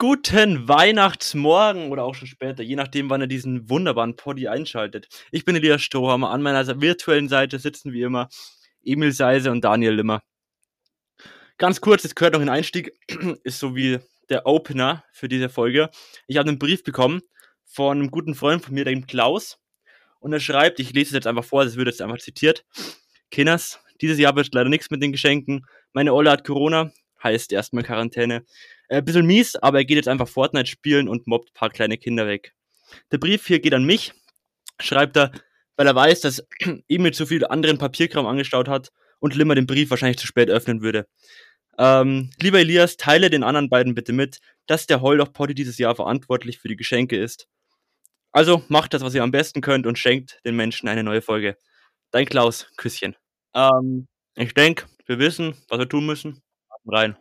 Guten Weihnachtsmorgen oder auch schon später, je nachdem, wann ihr diesen wunderbaren Poddy einschaltet. Ich bin Elias Strohhammer. An meiner virtuellen Seite sitzen wie immer Emil Seise und Daniel Limmer. Ganz kurz, es gehört noch ein Einstieg, ist so wie der Opener für diese Folge. Ich habe einen Brief bekommen von einem guten Freund von mir, dem Klaus. Und er schreibt, ich lese es jetzt einfach vor, es wird jetzt einfach zitiert. Kinders, dieses Jahr wird leider nichts mit den Geschenken. Meine Olle hat Corona, heißt erstmal Quarantäne. Ein äh, bisschen mies, aber er geht jetzt einfach Fortnite spielen und mobbt ein paar kleine Kinder weg. Der Brief hier geht an mich, schreibt er, weil er weiß, dass Emil zu viel anderen Papierkram angestaut hat und Limmer den Brief wahrscheinlich zu spät öffnen würde. Ähm, lieber Elias, teile den anderen beiden bitte mit, dass der Heuldoch Potty dieses Jahr verantwortlich für die Geschenke ist. Also macht das, was ihr am besten könnt und schenkt den Menschen eine neue Folge. Dein Klaus, Küsschen. Ähm, ich denke, wir wissen, was wir tun müssen. Rein.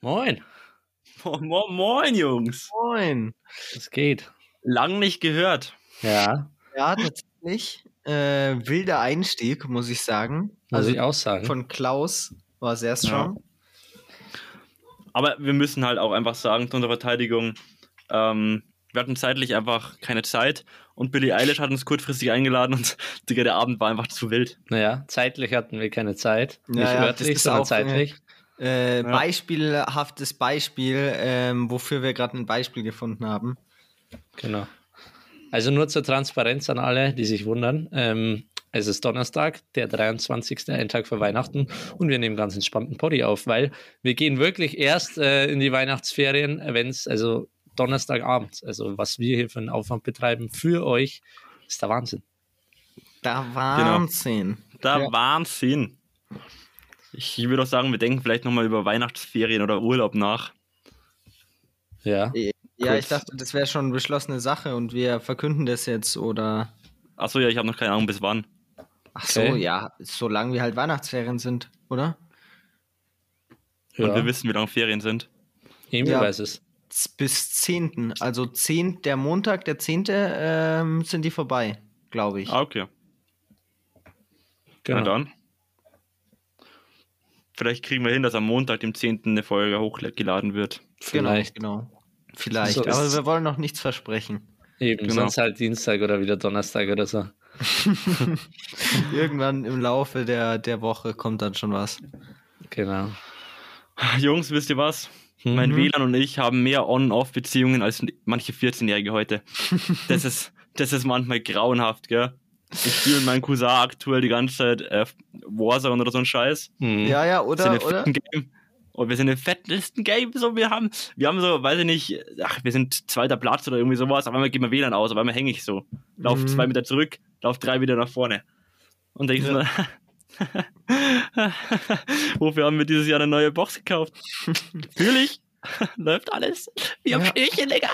Moin. Mo moin, Jungs. Moin. Es geht. Lang nicht gehört. Ja. Ja, tatsächlich. Äh, wilder Einstieg, muss ich sagen. Muss also ich auch sagen. Von Klaus war sehr strong. Ja. Aber wir müssen halt auch einfach sagen, zu unserer Verteidigung, ähm, wir hatten zeitlich einfach keine Zeit und Billie Eilish hat uns kurzfristig eingeladen und Digga, der Abend war einfach zu wild. Naja, zeitlich hatten wir keine Zeit. Nicht ja, wörtlich, sondern zeitlich. Äh, ja. Beispielhaftes Beispiel, ähm, wofür wir gerade ein Beispiel gefunden haben. Genau. Also nur zur Transparenz an alle, die sich wundern. Ähm, es ist Donnerstag, der 23. ein Tag vor Weihnachten und wir nehmen ganz entspannten Poddy auf, weil wir gehen wirklich erst äh, in die Weihnachtsferien, wenn es, also Donnerstagabend. Also was wir hier für einen Aufwand betreiben für euch, ist der Wahnsinn. Der genau. Wahnsinn. Genau. Der ja. Wahnsinn. Ich würde auch sagen, wir denken vielleicht nochmal über Weihnachtsferien oder Urlaub nach. Ja. Ja, Kurz. ich dachte, das wäre schon eine beschlossene Sache und wir verkünden das jetzt oder. Achso, ja, ich habe noch keine Ahnung bis wann. Ach so, okay. ja, solange wir halt Weihnachtsferien sind, oder? Ja. Und wir wissen, wie lange Ferien sind. Emil ja. weiß es bis 10. Also 10, der Montag, der 10. Ähm, sind die vorbei, glaube ich. Ah, okay. Genau. Na dann. Vielleicht kriegen wir hin, dass am Montag, dem 10. eine Folge hochgeladen wird. Vielleicht. Genau, genau. Vielleicht. So Aber wir wollen noch nichts versprechen. Eben, genau. sonst halt Dienstag oder wieder Donnerstag oder so. Irgendwann im Laufe der, der Woche kommt dann schon was. Genau. Jungs, wisst ihr was? Mhm. Mein WLAN und ich haben mehr On-Off-Beziehungen als manche 14-Jährige heute. Das ist, das ist manchmal grauenhaft, gell? Ich spiele mit meinem Cousin aktuell die ganze Zeit äh, Warzone oder so ein Scheiß. Mhm. Ja, ja, oder? oder? Game. Und wir sind im Fettlisten-Game, so, wir haben, wir haben so, weiß ich nicht, ach, wir sind zweiter Platz oder irgendwie sowas, auf einmal geht mir WLAN aus, auf einmal hänge ich so. Lauf mhm. zwei Meter zurück, lauf drei wieder nach vorne. Und denke ja. so, Wofür haben wir dieses Jahr eine neue Box gekauft? Natürlich. Läuft alles. Wie am ja. Schälchen, Digga.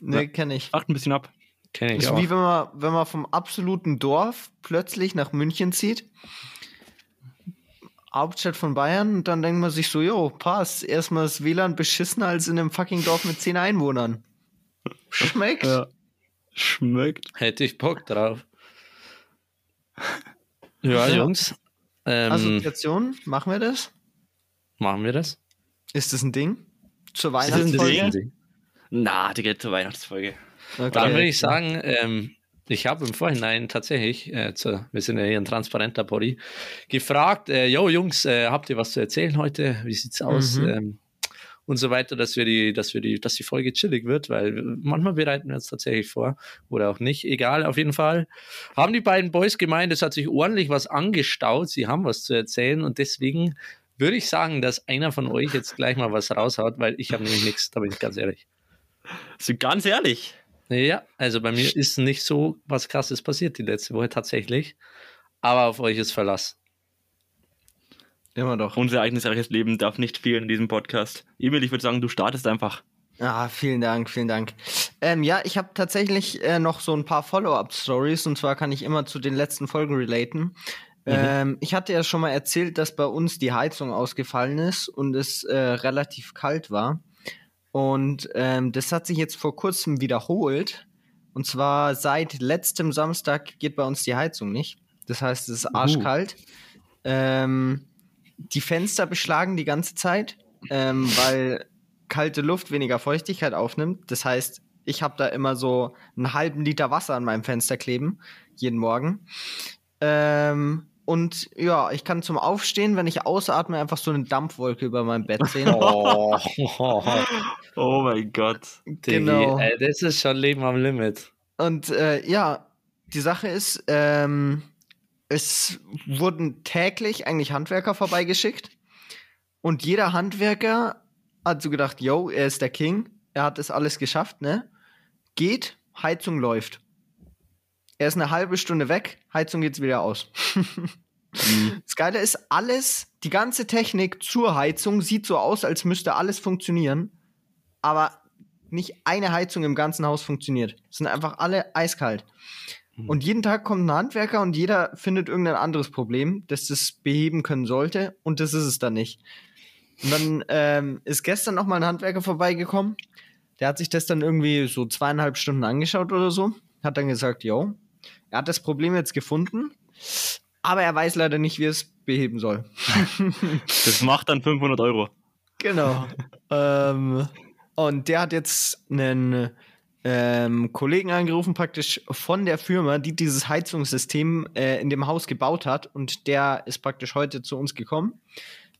Ne, kenne ich. Acht ein bisschen ab. Kenn ich ist auch. wie wenn man, wenn man vom absoluten Dorf plötzlich nach München zieht. Hauptstadt von Bayern und dann denkt man sich so, jo, passt. Erstmal das WLAN beschissener als in einem fucking Dorf mit zehn Einwohnern. Schmeckt. Ja. Schmeckt. Hätte ich Bock drauf. Ja, ja. Jungs. Ähm, Assoziation, machen wir das? Machen wir das? Ist das ein Ding? Zur Weihnachtsfolge? Ein Ding? Na, die geht zur Weihnachtsfolge. Okay. Dann würde ich sagen, ähm, ich habe im Vorhinein tatsächlich, äh, zu, wir sind ja hier ein transparenter Body, gefragt, äh, yo Jungs, äh, habt ihr was zu erzählen heute? Wie sieht's aus? Mhm. Ähm, und so weiter, dass wir die, dass wir die, dass die Folge chillig wird, weil manchmal bereiten wir uns tatsächlich vor oder auch nicht. Egal, auf jeden Fall haben die beiden Boys gemeint, es hat sich ordentlich was angestaut. Sie haben was zu erzählen und deswegen würde ich sagen, dass einer von euch jetzt gleich mal was raushaut, weil ich habe nämlich nichts, da bin ich ganz ehrlich. So ganz ehrlich? Ja, also bei mir ist nicht so was krasses passiert die letzte Woche tatsächlich. Aber auf euch ist Verlass. Immer doch. Unser ereignisreiches Leben darf nicht fehlen in diesem Podcast. Emil, ich würde sagen, du startest einfach. Ja, vielen Dank, vielen Dank. Ähm, ja, ich habe tatsächlich äh, noch so ein paar Follow-up-Stories und zwar kann ich immer zu den letzten Folgen relaten. Mhm. Ähm, ich hatte ja schon mal erzählt, dass bei uns die Heizung ausgefallen ist und es äh, relativ kalt war. Und ähm, das hat sich jetzt vor kurzem wiederholt. Und zwar seit letztem Samstag geht bei uns die Heizung nicht. Das heißt, es ist arschkalt. Uh. Ähm, die Fenster beschlagen die ganze Zeit, ähm, weil kalte Luft weniger Feuchtigkeit aufnimmt. Das heißt, ich habe da immer so einen halben Liter Wasser an meinem Fenster kleben, jeden Morgen. Ähm, und ja, ich kann zum Aufstehen, wenn ich ausatme, einfach so eine Dampfwolke über meinem Bett sehen. oh, oh mein Gott. Genau. Ey, das ist schon Leben am Limit. Und äh, ja, die Sache ist, ähm, es wurden täglich eigentlich Handwerker vorbeigeschickt. Und jeder Handwerker hat so gedacht, yo, er ist der King, er hat das alles geschafft, ne? Geht, Heizung läuft. Er ist eine halbe Stunde weg, Heizung geht's wieder aus. mhm. Das Geile ist, alles, die ganze Technik zur Heizung sieht so aus, als müsste alles funktionieren. Aber nicht eine Heizung im ganzen Haus funktioniert. Es sind einfach alle eiskalt. Mhm. Und jeden Tag kommt ein Handwerker und jeder findet irgendein anderes Problem, das das beheben können sollte. Und das ist es dann nicht. Und dann ähm, ist gestern noch mal ein Handwerker vorbeigekommen. Der hat sich das dann irgendwie so zweieinhalb Stunden angeschaut oder so. Hat dann gesagt, yo, er hat das Problem jetzt gefunden, aber er weiß leider nicht, wie er es beheben soll. das macht dann 500 Euro. Genau. ähm, und der hat jetzt einen ähm, Kollegen angerufen, praktisch von der Firma, die dieses Heizungssystem äh, in dem Haus gebaut hat. Und der ist praktisch heute zu uns gekommen.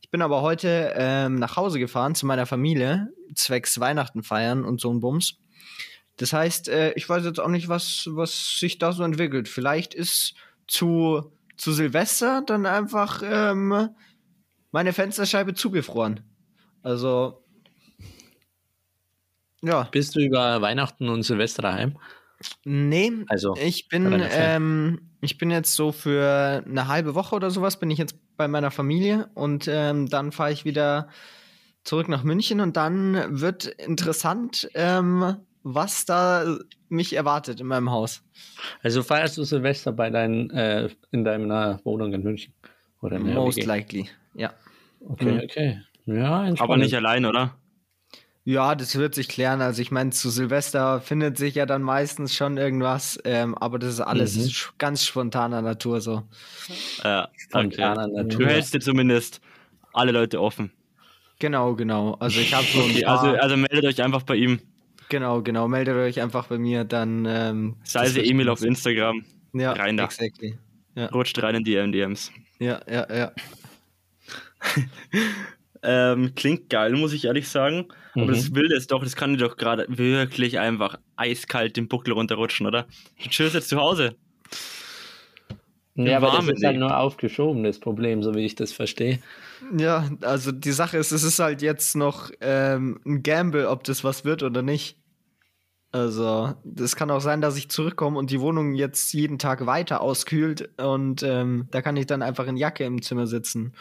Ich bin aber heute ähm, nach Hause gefahren zu meiner Familie, zwecks Weihnachten feiern und so ein Bums. Das heißt, äh, ich weiß jetzt auch nicht, was, was sich da so entwickelt. Vielleicht ist zu, zu Silvester dann einfach ähm, meine Fensterscheibe zugefroren. Also ja. Bist du über Weihnachten und Silvester daheim? Nee, also ich bin, ähm, ich bin jetzt so für eine halbe Woche oder sowas bin ich jetzt bei meiner Familie und ähm, dann fahre ich wieder zurück nach München und dann wird interessant, ähm, was da mich erwartet in meinem Haus. Also feierst du Silvester bei deinen, äh, in deiner Wohnung in München? Oder in Most likely, ja. Okay, mhm. okay. Ja, Aber nicht allein, oder? Ja, das wird sich klären. Also ich meine, zu Silvester findet sich ja dann meistens schon irgendwas, ähm, aber das ist alles mhm. ganz spontaner Natur so. Ja, spontaner okay. Natur. Du hältst dir zumindest alle Leute offen. Genau, genau. Also ich habe so okay, also, also meldet euch einfach bei ihm. Genau, genau. Meldet euch einfach bei mir, dann ähm, sei es Emil auf Instagram. Ja, rein da. Exactly. Ja. Rutscht rein in die MDMs. Ja, ja, ja. Ähm, klingt geil, muss ich ehrlich sagen. Mhm. Aber das Wilde ist doch, das kann dir doch gerade wirklich einfach eiskalt den Buckel runterrutschen, oder? Tschüss jetzt zu Hause. Ja, aber das ist halt nur aufgeschoben, das Problem, so wie ich das verstehe. Ja, also die Sache ist, es ist halt jetzt noch ähm, ein Gamble, ob das was wird oder nicht. Also, das kann auch sein, dass ich zurückkomme und die Wohnung jetzt jeden Tag weiter auskühlt und ähm, da kann ich dann einfach in Jacke im Zimmer sitzen.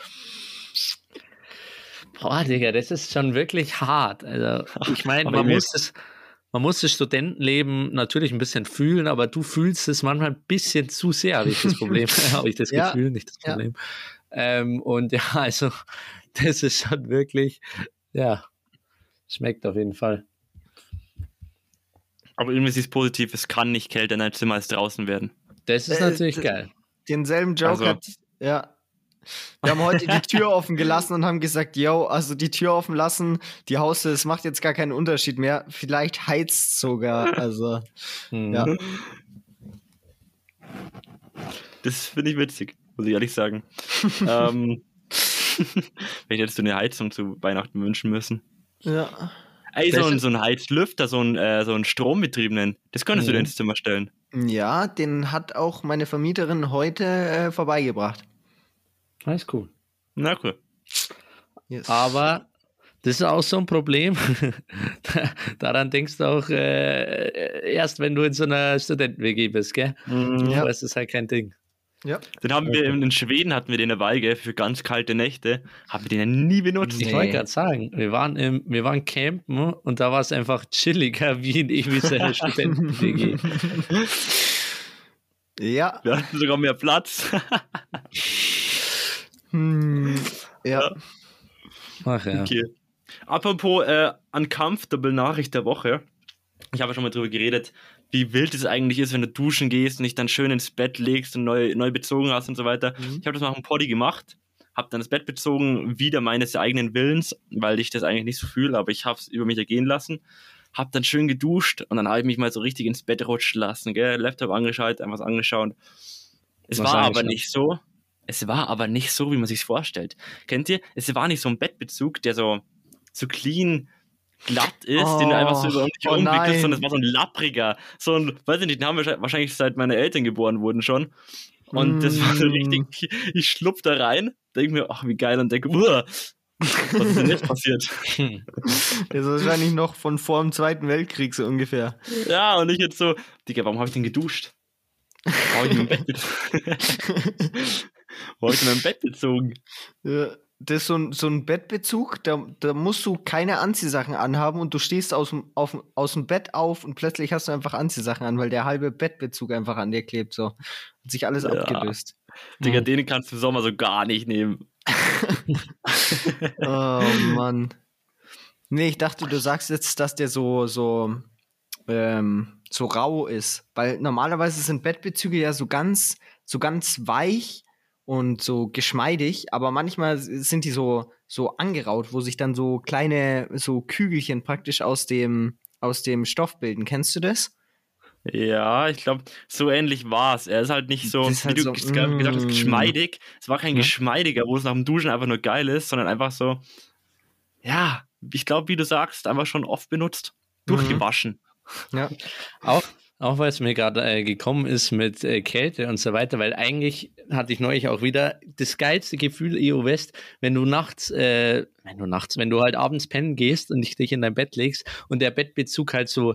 Boah, Digga, das ist schon wirklich hart. Also, ich meine, man muss es, man muss das Studentenleben natürlich ein bisschen fühlen, aber du fühlst es manchmal ein bisschen zu sehr, habe ich das Problem. habe ich das ja, Gefühl, nicht das Problem. Ja. Ähm, und ja, also, das ist schon wirklich, ja, schmeckt auf jeden Fall. Aber irgendwie ist es positiv, es kann nicht kälter in einem Zimmer als draußen werden. Das ist äh, natürlich geil. Denselben Joke also, hat, ja, wir haben heute die Tür offen gelassen und haben gesagt, yo, also die Tür offen lassen, die Haustür, es macht jetzt gar keinen Unterschied mehr. Vielleicht heizt sogar. Also, mhm. ja. Das finde ich witzig, muss ich ehrlich sagen. ähm, vielleicht hättest du eine Heizung zu Weihnachten wünschen müssen. Ja. Ey, so ein, so ein Heizlüfter, so ein, äh, so ein strombetriebenen, das könntest mhm. du dir ins Zimmer stellen. Ja, den hat auch meine Vermieterin heute äh, vorbeigebracht. Das ist cool. Na cool. Yes. Aber das ist auch so ein Problem. Daran denkst du auch äh, erst, wenn du in so einer Studenten-WG bist, gell? Mhm. Ja. Das ist halt kein Ding. Ja. Den haben wir in Schweden hatten wir den dabei, gell, für ganz kalte Nächte. Haben wir den ja nie benutzt. Ich wollte gerade sagen, wir waren im, wir waren campen und da war es einfach chilliger wie in so einer Studenten-WG. ja. Wir hatten sogar mehr Platz. Hm, ja. Ach ja. Okay. Apropos äh, uncomfortable Nachricht der Woche. Ich habe schon mal drüber geredet, wie wild es eigentlich ist, wenn du duschen gehst und dich dann schön ins Bett legst und neu, neu bezogen hast und so weiter. Mhm. Ich habe das mal auf dem Poddy gemacht, habe dann das Bett bezogen, wieder meines eigenen Willens, weil ich das eigentlich nicht so fühle, aber ich habe es über mich ergehen lassen. Hab dann schön geduscht und dann habe ich mich mal so richtig ins Bett rutschen lassen, gell? Laptop angeschaltet, einfach was angeschaut. Es Was war aber nicht so. Es war aber nicht so, wie man sich vorstellt. Kennt ihr? Es war nicht so ein Bettbezug, der so, so clean glatt ist, oh, den du einfach so über dich oh umwickelst, sondern es war so ein lappriger, so ein, weiß ich nicht, den haben wir wahrscheinlich seit meine Eltern geboren wurden schon. Und mm. das war so mm. richtig, ich schlupf da rein, denke mir, ach, wie geil, und denke, Uah, was ist denn jetzt passiert? Das ist wahrscheinlich noch von vor dem Zweiten Weltkrieg so ungefähr. Ja, und ich jetzt so, Digga, warum habe ich denn geduscht? Warum habe ich mein Bett Ich mein Bett bezogen? Ja das ist so ein, so ein Bettbezug, da, da musst du keine Anziehsachen anhaben und du stehst aus dem, auf, aus dem Bett auf und plötzlich hast du einfach Anziehsachen an, weil der halbe Bettbezug einfach an dir klebt. So. Hat sich alles ja. abgelöst. Digga, mhm. den kannst du im Sommer so gar nicht nehmen. oh Mann. Nee, ich dachte, du sagst jetzt, dass der so, so, ähm, so rau ist. Weil normalerweise sind Bettbezüge ja so ganz, so ganz weich und so geschmeidig, aber manchmal sind die so, so angeraut, wo sich dann so kleine, so Kügelchen praktisch aus dem, aus dem Stoff bilden. Kennst du das? Ja, ich glaube, so ähnlich war es. Er ist halt nicht so, wie halt du so, gesagt hast, mm. geschmeidig. Es war kein ja. geschmeidiger, wo es nach dem Duschen einfach nur geil ist, sondern einfach so, ja, ich glaube, wie du sagst, einfach schon oft benutzt, mhm. durchgewaschen. Ja, auch auch weil es mir gerade äh, gekommen ist mit äh, Kälte und so weiter, weil eigentlich hatte ich neulich auch wieder das geilste Gefühl EO West, wenn du nachts, äh, wenn du nachts, wenn du halt abends pennen gehst und dich in dein Bett legst und der Bettbezug halt so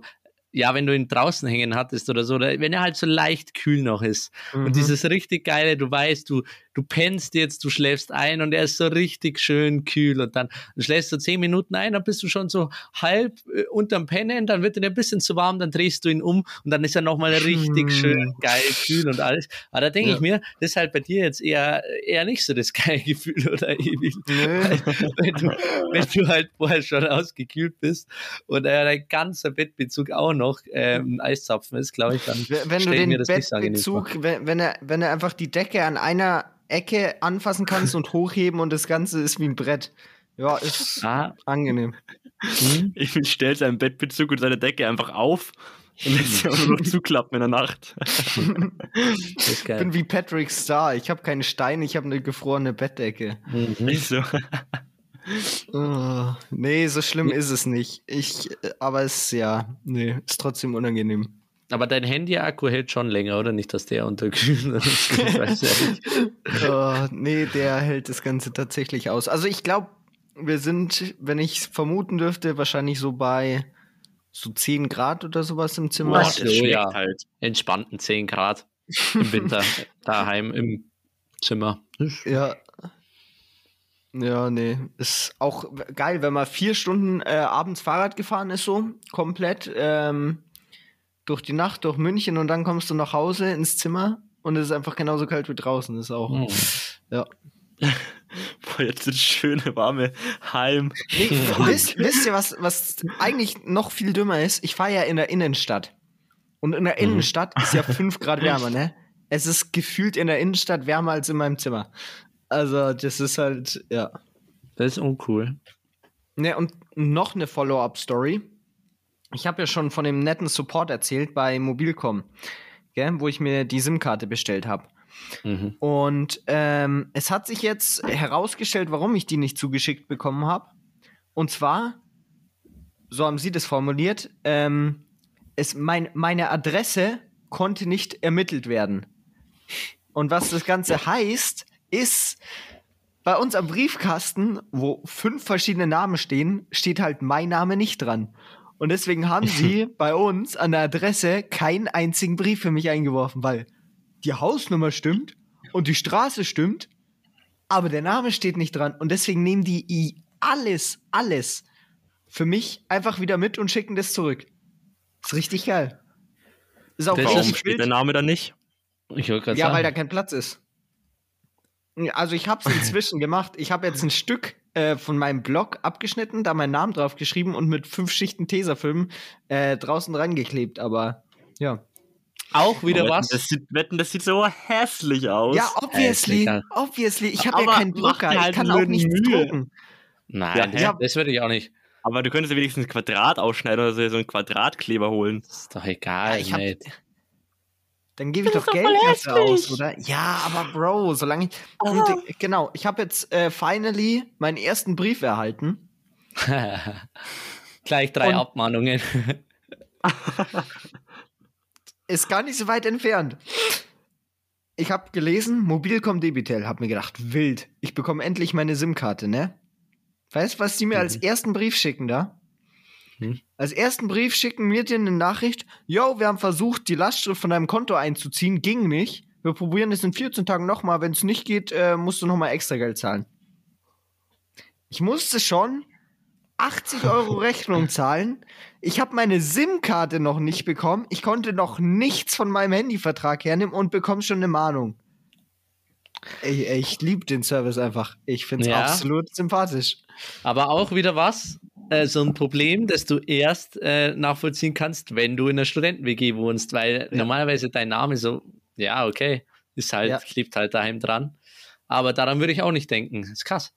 ja, wenn du ihn draußen hängen hattest oder so, oder wenn er halt so leicht kühl noch ist. Mhm. Und dieses richtig geile, du weißt, du, du pennst jetzt, du schläfst ein und er ist so richtig schön kühl und dann schläfst du zehn Minuten ein, dann bist du schon so halb äh, unterm Pennen, dann wird er ein bisschen zu warm, dann drehst du ihn um und dann ist er nochmal richtig mhm. schön geil kühl und alles. Aber da denke ja. ich mir, das ist halt bei dir jetzt eher, eher nicht so das geile Gefühl, oder Emil? wenn, du, wenn du halt vorher schon ausgekühlt bist und äh, dein ganzer Bettbezug auch noch ähm, Eiszapfen ist, glaube ich, dann wenn du den Bettbezug, wenn, wenn er, wenn er einfach die Decke an einer Ecke anfassen kannst und hochheben und das Ganze ist wie ein Brett. Ja, ist ah. angenehm. Hm? Ich stelle seinen Bettbezug und seine Decke einfach auf und lässt sie auch nur noch zuklappen in der Nacht. ich bin wie Patrick Star. Ich habe keine Steine, ich habe eine gefrorene Bettdecke. Mhm. Nicht so. Oh, nee, so schlimm ist es nicht. Ich, aber es ja, nee, ist trotzdem unangenehm. Aber dein Handy-Akku hält schon länger, oder? Nicht, dass der unterkühlt. oh, nee, der hält das Ganze tatsächlich aus. Also ich glaube, wir sind, wenn ich vermuten dürfte, wahrscheinlich so bei so 10 Grad oder sowas im Zimmer. Was? So, ja, halt. Entspannten 10 Grad im Winter daheim im Zimmer. Ja. Ja, nee. Ist auch geil, wenn man vier Stunden äh, abends Fahrrad gefahren ist, so komplett. Ähm, durch die Nacht, durch München und dann kommst du nach Hause ins Zimmer und es ist einfach genauso kalt wie draußen. Das ist auch, mhm. ja. Boah, jetzt das schöne, warme Heim. Nee, wisst, wisst, ihr, was, was eigentlich noch viel dümmer ist? Ich fahre ja in der Innenstadt. Und in der mhm. Innenstadt ist ja 5 Grad wärmer, ne? Es ist gefühlt in der Innenstadt wärmer als in meinem Zimmer. Also, das ist halt, ja. Das ist uncool. Ne, und noch eine Follow-up-Story ich habe ja schon von dem netten Support erzählt bei Mobilcom, gell, wo ich mir die SIM-Karte bestellt habe. Mhm. Und ähm, es hat sich jetzt herausgestellt, warum ich die nicht zugeschickt bekommen habe. Und zwar, so haben sie das formuliert, ähm, es, mein, meine Adresse konnte nicht ermittelt werden. Und was das Ganze heißt, ist, bei uns am Briefkasten, wo fünf verschiedene Namen stehen, steht halt mein Name nicht dran. Und deswegen haben sie bei uns an der Adresse keinen einzigen Brief für mich eingeworfen, weil die Hausnummer stimmt und die Straße stimmt, aber der Name steht nicht dran. Und deswegen nehmen die alles, alles für mich einfach wieder mit und schicken das zurück. Ist richtig geil. Ist auch Warum steht der Name dann nicht? Ich ja, sagen. weil da kein Platz ist. Also ich habe es inzwischen gemacht. Ich habe jetzt ein Stück äh, von meinem Blog abgeschnitten, da meinen Namen drauf geschrieben und mit fünf Schichten Tesafilm äh, draußen reingeklebt. Aber Ja. Auch wieder wetten, was? Das sieht, wetten, das sieht so hässlich aus. Ja, obviously. Hässlich, Obviously. Ich habe ja keinen Drucker. halt Ich kann auch nichts Mühe. drucken. Nein, Ja, ja. das würde ich auch nicht. Aber du könntest ja wenigstens ein Quadrat ausschneiden oder so, so einen Quadratkleber holen. Ist doch egal, Ja, ich hab- mate. Dann gebe ich doch Geld dafür aus, oder? Ja, aber Bro, solange ich. Und, äh, genau, ich habe jetzt äh, finally meinen ersten Brief erhalten. Gleich drei Und- Abmahnungen. Ist gar nicht so weit entfernt. Ich habe gelesen, Mobilcom Debitel, hab mir gedacht, wild. Ich bekomme endlich meine SIM-Karte, ne? Weißt du, was die mir als ersten Brief schicken da? Hm. Als ersten Brief schicken mir dir eine Nachricht, yo, wir haben versucht, die Lastschrift von deinem Konto einzuziehen, ging nicht. Wir probieren es in 14 Tagen nochmal. Wenn es nicht geht, äh, musst du nochmal extra Geld zahlen. Ich musste schon 80 Euro Rechnung zahlen. Ich habe meine SIM-Karte noch nicht bekommen. Ich konnte noch nichts von meinem Handyvertrag hernehmen und bekomme schon eine Mahnung. Ey, ich liebe den Service einfach. Ich finde es Ja. absolut sympathisch. Aber auch wieder was? Äh, so ein Problem, das du erst äh, nachvollziehen kannst, wenn du in einer Studenten-WG wohnst, weil Ja. normalerweise dein Name so, ja, okay, ist halt, Ja. klebt halt daheim dran. Aber daran würde ich auch nicht denken. ist krass.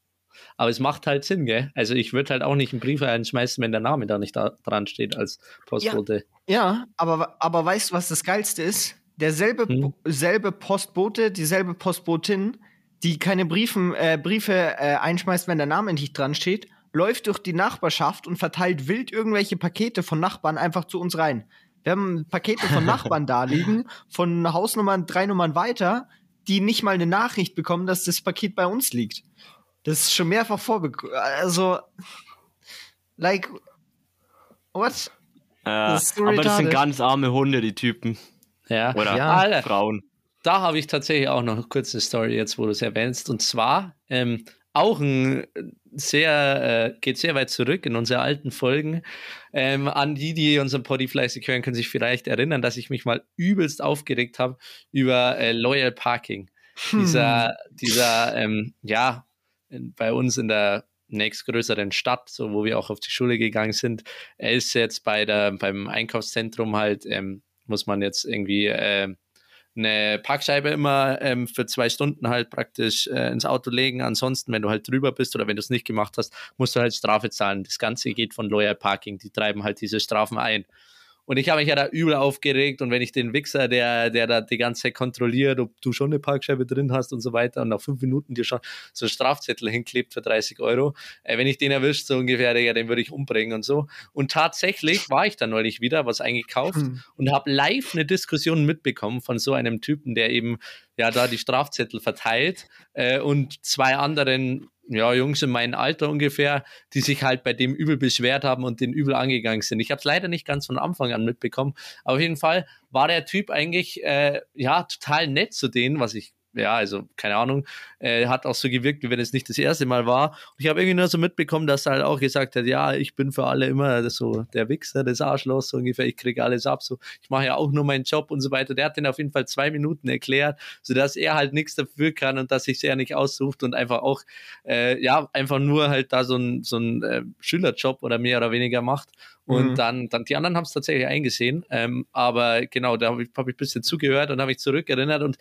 Aber es macht halt Sinn, gell? Also ich würde halt auch nicht einen Brief einschmeißen, wenn der Name da nicht da dran steht als Postbote. Ja, aber, aber weißt du, was das Geilste ist? Derselbe Hm. selbe Postbote, dieselbe Postbotin, die keine Briefen, äh, Briefe äh, einschmeißt, wenn der Name nicht dran steht, läuft durch die Nachbarschaft und verteilt wild irgendwelche Pakete von Nachbarn einfach zu uns rein. Wir haben Pakete von Nachbarn da liegen, von Hausnummern drei Nummern weiter, die nicht mal eine Nachricht bekommen, dass das Paket bei uns liegt. Das ist schon mehrfach vorbekommen. Also, like, what? Äh, Das so aber das sind ganz arme Hunde, die Typen. Ja. Oder Ja. Alter, Frauen. da habe ich tatsächlich auch noch kurz eine Story jetzt, wo du es erwähnst. Und zwar ähm, auch ein sehr, äh, geht sehr weit zurück in unsere alten Folgen. Ähm, an die, die unseren Poddy fleißig hören, können sich vielleicht erinnern, dass ich mich mal übelst aufgeregt habe über äh, Loyal Parking. Dieser, dieser, ähm, ja, in, bei uns in der nächstgrößeren Stadt, so wo wir auch auf die Schule gegangen sind, er ist jetzt bei der, beim Einkaufszentrum halt, ähm, muss man jetzt irgendwie äh, eine Parkscheibe immer ähm, für zwei Stunden halt praktisch äh, ins Auto legen. Ansonsten, wenn du halt drüber bist oder wenn du es nicht gemacht hast, musst du halt Strafe zahlen. Das Ganze geht von Loyal Parking. Die treiben halt diese Strafen ein. Und ich habe mich ja da übel aufgeregt und wenn ich den Wichser, der, der da die ganze Zeit kontrolliert, ob du schon eine Parkscheibe drin hast und so weiter und nach fünf Minuten dir schon so einen Strafzettel hinklebt für 30 Euro, äh, wenn ich den erwischt, so ungefähr, Digga, den würde ich umbringen und so. Und tatsächlich war ich da neulich wieder, was eingekauft Hm. und habe live eine Diskussion mitbekommen von so einem Typen, der eben ja da die Strafzettel verteilt äh, und zwei anderen ja, Jungs in meinem Alter ungefähr, die sich halt bei dem übel beschwert haben und den übel angegangen sind. Ich habe es leider nicht ganz von Anfang an mitbekommen. Aber auf jeden Fall war der Typ eigentlich äh, ja total nett zu denen, was ich ja, also keine Ahnung, äh, hat auch so gewirkt, wie wenn es nicht das erste Mal war. Und ich habe irgendwie nur so mitbekommen, dass er halt auch gesagt hat, ja, ich bin für alle immer so der Wichser, das Arschloch, so ungefähr, ich kriege alles ab, so, ich mache ja auch nur meinen Job und so weiter. Der hat den auf jeden Fall zwei Minuten erklärt, sodass er halt nichts dafür kann und dass sich er nicht aussucht und einfach auch, äh, ja, einfach nur halt da so ein, so ein äh, Schülerjob oder mehr oder weniger macht. Und Mhm. dann, dann, die anderen haben es tatsächlich eingesehen. Ähm, aber genau, da habe ich, hab ich ein bisschen zugehört und habe mich zurückerinnert. Und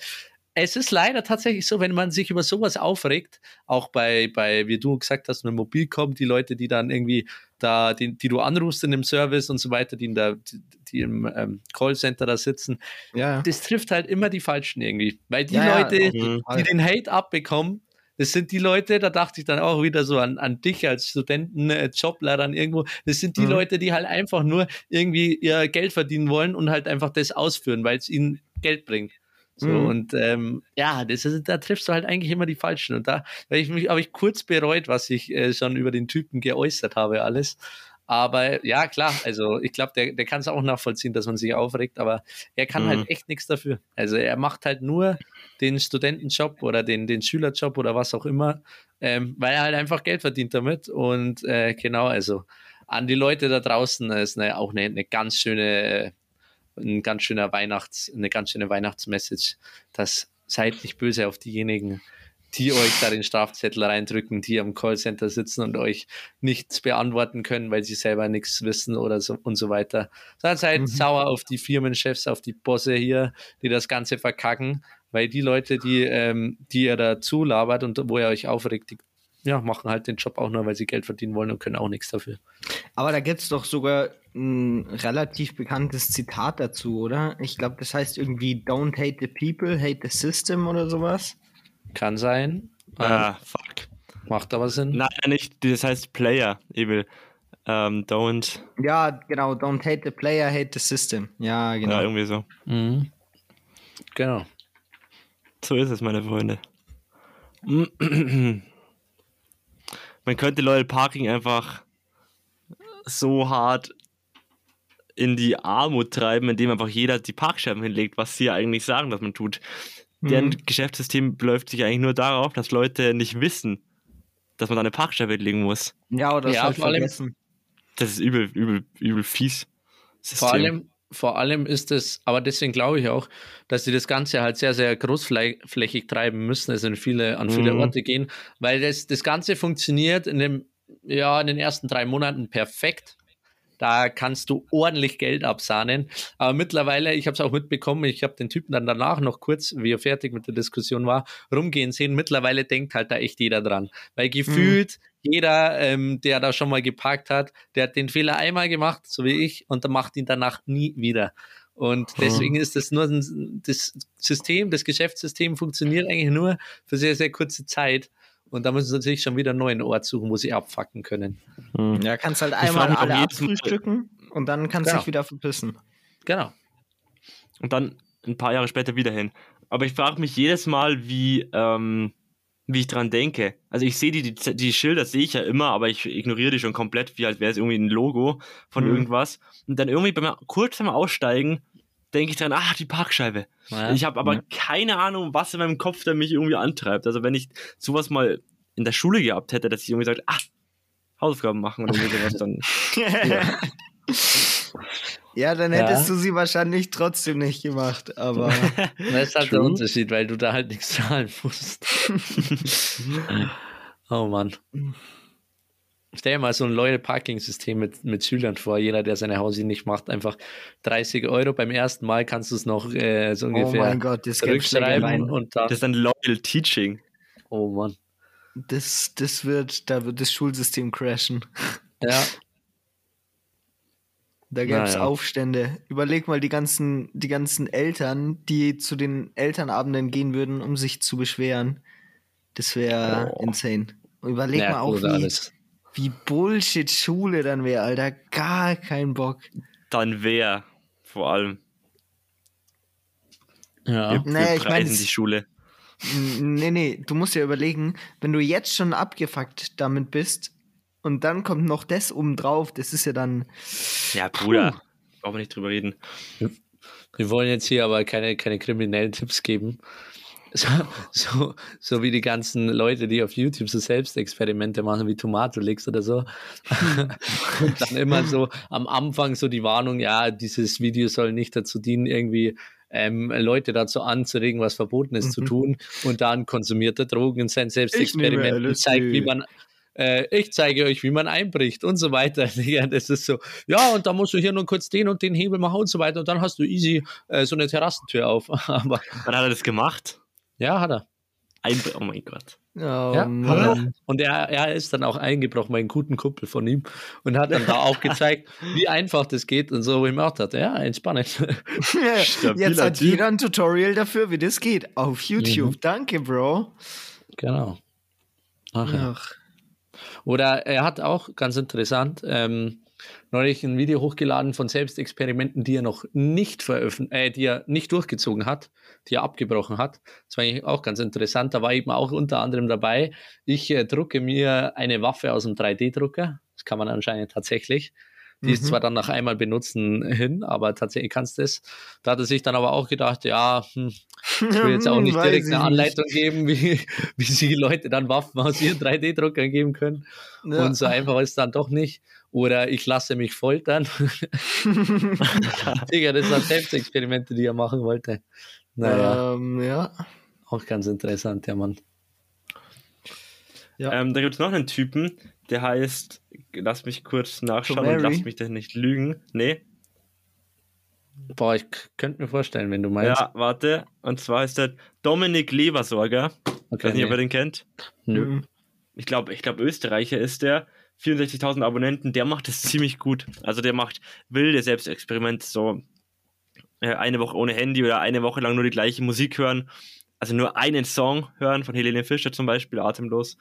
es ist leider tatsächlich so, wenn man sich über sowas aufregt, auch bei, bei wie du gesagt hast, mit Mobilcom, die Leute, die dann irgendwie da, die, die du anrufst in dem Service und so weiter, die, in der, die, die im ähm, Callcenter da sitzen, Ja. das trifft halt immer die Falschen irgendwie. Weil die Ja, Leute, Fall. die den Hate abbekommen, das sind die Leute, da dachte ich dann auch wieder so an, an dich als Studenten, äh, Jobler dann irgendwo. Das sind die Mhm. Leute, die halt einfach nur irgendwie ihr Geld verdienen wollen und halt einfach das ausführen, weil es ihnen Geld bringt. So, Mhm. und ähm, ja, das ist, da triffst du halt eigentlich immer die Falschen. Und da habe ich mich, habe ich kurz bereut, was ich äh, schon über den Typen geäußert habe, alles. Aber ja, klar, also ich glaube, der, der kann es auch nachvollziehen, dass man sich aufregt, aber er kann Mhm. halt echt nichts dafür. Also er macht halt nur den Studentenjob oder den, den Schülerjob oder was auch immer, ähm, weil er halt einfach Geld verdient damit. Und äh, genau, also an die Leute da draußen ist eine, auch eine, eine ganz schöne, ein ganz schöner Weihnachts, eine ganz schöne Weihnachtsmessage, dass seid nicht böse auf diejenigen, die euch da den Strafzettel reindrücken, die am Callcenter sitzen und euch nichts beantworten können, weil sie selber nichts wissen oder so und so weiter. Seid halt mhm. sauer auf die Firmenchefs, auf die Bosse hier, die das Ganze verkacken, weil die Leute, die, ähm, die ihr da zulabert und wo ihr euch aufregt, die ja, machen halt den Job auch nur, weil sie Geld verdienen wollen und können auch nichts dafür. Aber da gibt es doch sogar ein relativ bekanntes Zitat dazu, oder? Ich glaube, das heißt irgendwie Don't hate the people, hate the system oder sowas. Kann sein. Ah, ähm, fuck. Macht aber Sinn. Nein, nicht. Das heißt Player, Evil. Um, ähm, don't. Ja, genau. Don't hate the player, hate the system. Ja, genau. Ja, irgendwie so. Mhm. Genau. So ist es, meine Freunde. Man könnte Loyal Parking einfach so hart in die Armut treiben, indem einfach jeder die Parkscheiben hinlegt, was sie ja eigentlich sagen, dass man tut. Mhm. Deren Geschäftssystem läuft sich eigentlich nur darauf, dass Leute nicht wissen, dass man da eine Parkscheibe hinlegen muss. Ja, oder ja, halt vor allem, Das ist übel, übel, übel fies. System. Vor allem, vor allem ist es, aber deswegen glaube ich auch, dass sie das Ganze halt sehr, sehr großflächig treiben müssen, also in viele, an viele mhm. Orte gehen, weil das, das Ganze funktioniert in dem, ja, in den ersten drei Monaten perfekt. Da kannst du ordentlich Geld absahnen. Aber mittlerweile, ich habe es auch mitbekommen, ich habe den Typen dann danach noch kurz, wie er fertig mit der Diskussion war, rumgehen sehen. Mittlerweile denkt halt da echt jeder dran. Weil gefühlt mhm jeder, ähm, der da schon mal geparkt hat, der hat den Fehler einmal gemacht, so wie ich, und der macht ihn danach nie wieder. Und deswegen ist das nur ein, das System, das Geschäftssystem funktioniert eigentlich nur für sehr, sehr kurze Zeit. Und da müssen sie natürlich schon wieder einen neuen Ort suchen, wo sie abfacken können. Hm. Ja, kannst halt einmal alle abfrühstücken und dann kannst du genau. dich wieder verpissen. Genau. Und dann ein paar Jahre später wieder hin. Aber ich frage mich jedes Mal, wie, ähm, wie ich dran denke. Also ich sehe die, die, die Schilder sehe ich ja immer, aber ich ignoriere die schon komplett, wie als wäre es irgendwie ein Logo von mhm. irgendwas. Und dann irgendwie beim kurz beim Aussteigen denke ich dran, ach, die Parkscheibe. Ja. Ich habe aber ja. keine Ahnung, was in meinem Kopf, der mich irgendwie antreibt. Also wenn ich sowas mal in der Schule gehabt hätte, dass ich irgendwie sage, ah, Hausaufgaben machen oder sowas, dann. ja. Ja, dann hättest ja. du sie wahrscheinlich trotzdem nicht gemacht, aber. das ist halt True. der Unterschied, weil du da halt nichts zahlen musst. oh Mann. Stell dir mal so ein Loyal Parking System mit, mit Schülern vor. Jeder, der seine Hausi nicht macht, einfach 30 Euro. Beim ersten Mal kannst du es noch äh, so ungefähr oh mein Gott, das zurückschreiben. Und dann, das ist ein Loyal Teaching. Oh Mann. Das, das wird, da wird das Schulsystem crashen. Ja, da gab es naja. Aufstände. Überleg mal die ganzen, die ganzen Eltern, die zu den Elternabenden gehen würden, um sich zu beschweren. Das wäre oh. insane. Überleg ja, mal auch, wie, wie Bullshit Schule dann wäre, Alter. Gar kein Bock. Dann wäre vor allem. Ja, wir, wir naja, ich meine, die Schule. Nee, nee, du musst ja überlegen, wenn du jetzt schon abgefuckt damit bist, und dann kommt noch das obendrauf. Das ist ja dann. Ja, Bruder. Brauchen wir nicht drüber reden. Wir wollen jetzt hier aber keine, keine kriminellen Tipps geben. So, so, so wie die ganzen Leute, die auf YouTube so Selbstexperimente machen, wie Tomatolix oder so. Und dann immer so am Anfang so die Warnung, ja, dieses Video soll nicht dazu dienen, irgendwie ähm, Leute dazu anzuregen, was Verbotenes mhm. zu tun. Und dann konsumiert er Drogen in sein Selbstexperiment und zeigt, wie man äh, ich zeige euch, wie man einbricht und so weiter. das ist so, ja, und da musst du hier nur kurz den und den Hebel machen und so weiter und dann hast du easy äh, so eine Terrassentür auf. Aber Wann hat er das gemacht? Ja, hat er. Ein, oh mein Gott. Oh, ja, er. Und er, er ist dann auch eingebrochen, mein guten Kumpel von ihm, und hat dann da auch gezeigt, wie einfach das geht und so, auch dachte, ja, entspannend. Jetzt hat jeder ein Tutorial dafür, wie das geht, auf YouTube. Mhm. Danke, Bro. Genau. Ach, Ach. Oder er hat auch, ganz interessant, ähm, neulich ein Video hochgeladen von Selbstexperimenten, die er noch nicht veröffentlicht, äh, die er nicht durchgezogen hat, die er abgebrochen hat. Das war eigentlich auch ganz interessant. Da war eben auch unter anderem dabei, ich äh, drucke mir eine Waffe aus dem 3D-Drucker. Das kann man anscheinend tatsächlich. Die mhm. ist zwar dann nach einmal benutzen hin, aber tatsächlich kannst du es. Da hat er sich dann aber auch gedacht, ja, hm, ich will jetzt auch nicht direkt eine Anleitung geben, wie, wie sie Leute dann Waffen aus ihren 3D-Druckern geben können. Ja. Und so einfach ist es dann doch nicht. Oder ich lasse mich foltern. Digga, das waren Selbstexperimente, die er machen wollte. Naja. Ähm, ja. Auch ganz interessant, ja, Mann. Ja. Ähm, da gibt es noch einen Typen, der heißt, lass mich kurz nachschauen und lass mich da nicht lügen. Nee. Boah, ich könnte mir vorstellen, wenn du meinst. Ja, warte. Und zwar ist der Dominik Leversorger. Okay, ich weiß nicht, nee. ob ihr den kennt. Nö. Ich glaube, ich glaube, Österreicher ist der. 64.000 Abonnenten, der macht es ziemlich gut. Also der macht wilde Selbstexperimente, so äh, eine Woche ohne Handy oder eine Woche lang nur die gleiche Musik hören. Also nur einen Song hören von Helene Fischer zum Beispiel, atemlos.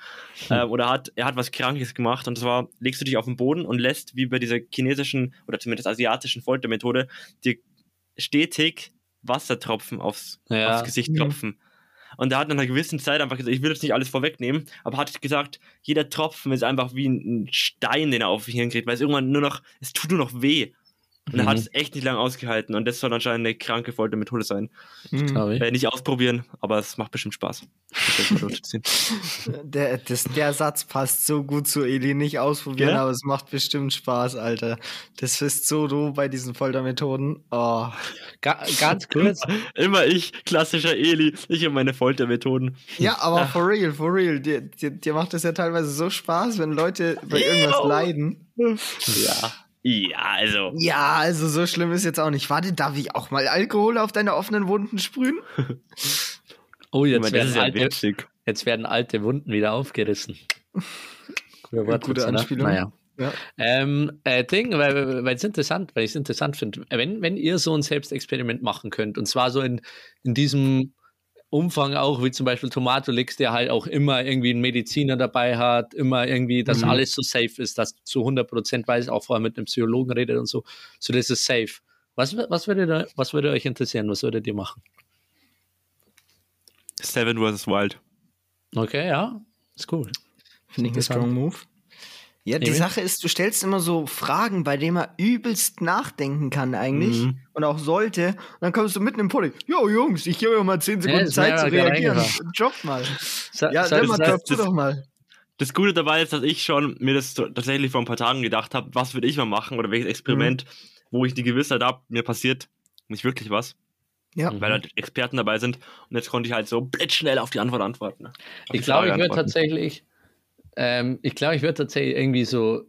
Hm. Ähm, oder hat, er hat was Krankes gemacht und zwar legst du dich auf den Boden und lässt, wie bei dieser chinesischen oder zumindest asiatischen Foltermethode, dir stetig Wassertropfen aufs, ja. aufs Gesicht mhm. tropfen. Und er hat nach einer gewissen Zeit einfach gesagt, ich will jetzt nicht alles vorwegnehmen, aber hat gesagt, jeder Tropfen ist einfach wie ein Stein, den er auf mich hinkriegt, weil es irgendwann nur noch, es tut nur noch weh. Und er hat mhm. es echt nicht lange ausgehalten und das soll anscheinend eine kranke Foltermethode sein. Mhm. Werde nicht ausprobieren, aber es macht bestimmt Spaß. der, das, der Satz passt so gut zu Eli, nicht ausprobieren, ja? aber es macht bestimmt Spaß, Alter. Das ist so du bei diesen Foltermethoden. Oh. Ga ganz kurz. Immer ich, klassischer Eli, ich und meine Foltermethoden. Ja, aber Ach. for real, for real. Dir, dir, dir macht das ja teilweise so Spaß, wenn Leute bei irgendwas leiden. Ja. Ja, also. Ja, also so schlimm ist jetzt auch nicht. Warte, darf ich auch mal Alkohol auf deine offenen Wunden sprühen? oh, jetzt, meine, werden, alte, jetzt werden alte Wunden wieder aufgerissen. Gute, Gute Anspielung. Naja. Ja. Ähm, äh, Ding, weil, weil es interessant, weil ich es interessant finde, wenn, wenn ihr so ein Selbstexperiment machen könnt, und zwar so in, in diesem Umfang auch, wie zum Beispiel Tomatolix, der halt auch immer irgendwie einen Mediziner dabei hat, immer irgendwie, dass mhm. alles so safe ist, dass zu 100 Prozent weiß, auch vorher mit einem Psychologen redet und so, so das ist safe. Was, was, würde, was würde euch interessieren? Was würdet ihr machen? Seven vs. Wild. Okay, ja, ist cool. Finde ich ein strong move. Ja, die Sache ist, du stellst immer so Fragen, bei denen man übelst nachdenken kann eigentlich mhm. und auch sollte. Und dann kommst du mitten im Pulli. Jo, Jungs, ich gebe euch mal 10 Sekunden ja, Zeit zu reagieren. Job mal. Sa ja, dann mal, das, du doch mal. Das Gute dabei ist, dass ich schon mir das tatsächlich vor ein paar Tagen gedacht habe, was würde ich mal machen oder welches Experiment, mhm. wo ich die Gewissheit habe, mir passiert nicht wirklich was. Ja. Weil halt Experten dabei sind. Und jetzt konnte ich halt so blitzschnell auf die Antwort antworten. ich glaube, ich würde tatsächlich ähm, ich glaube, ich würde tatsächlich irgendwie so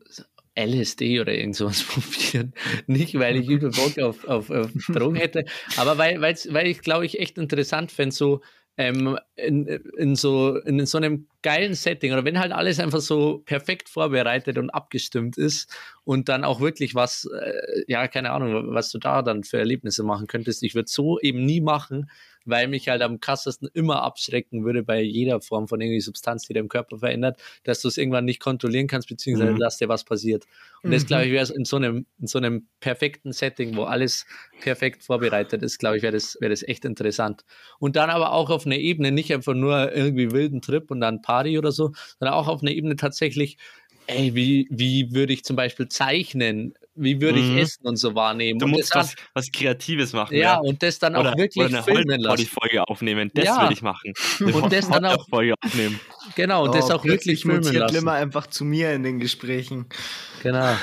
LSD oder irgend sowas probieren. Nicht, weil ich übel Bock auf, auf, auf Drogen hätte, aber weil, weil ich, glaube ich, echt interessant fände, so ähm, in, in, so, in so einem geilen Setting oder wenn halt alles einfach so perfekt vorbereitet und abgestimmt ist und dann auch wirklich was, äh, ja, keine Ahnung, was du da dann für Erlebnisse machen könntest. Ich würde so eben nie machen, weil mich halt am krassesten immer abschrecken würde bei jeder Form von irgendwie Substanz, die deinem Körper verändert, dass du es irgendwann nicht kontrollieren kannst, beziehungsweise mhm. dass dir was passiert. Und mhm. das, glaube ich, wäre in so einem, in so einem perfekten Setting, wo alles perfekt vorbereitet ist, glaube ich, wäre das, wäre das echt interessant. Und dann aber auch auf einer Ebene, nicht einfach nur irgendwie wilden Trip und dann Party oder so, sondern auch auf einer Ebene tatsächlich, ey, wie, wie würde ich zum Beispiel zeichnen? Wie würde ich mhm. Essen und so wahrnehmen. Du und musst was, was Kreatives machen. Ja, ja, und das dann oder, auch wirklich oder eine filmen lassen. Folge aufnehmen, das ja. will ich machen. Eine und das dann auch Folge aufnehmen. Genau, und oh, das auch wirklich filmen lassen. immer einfach zu mir in den Gesprächen. Genau.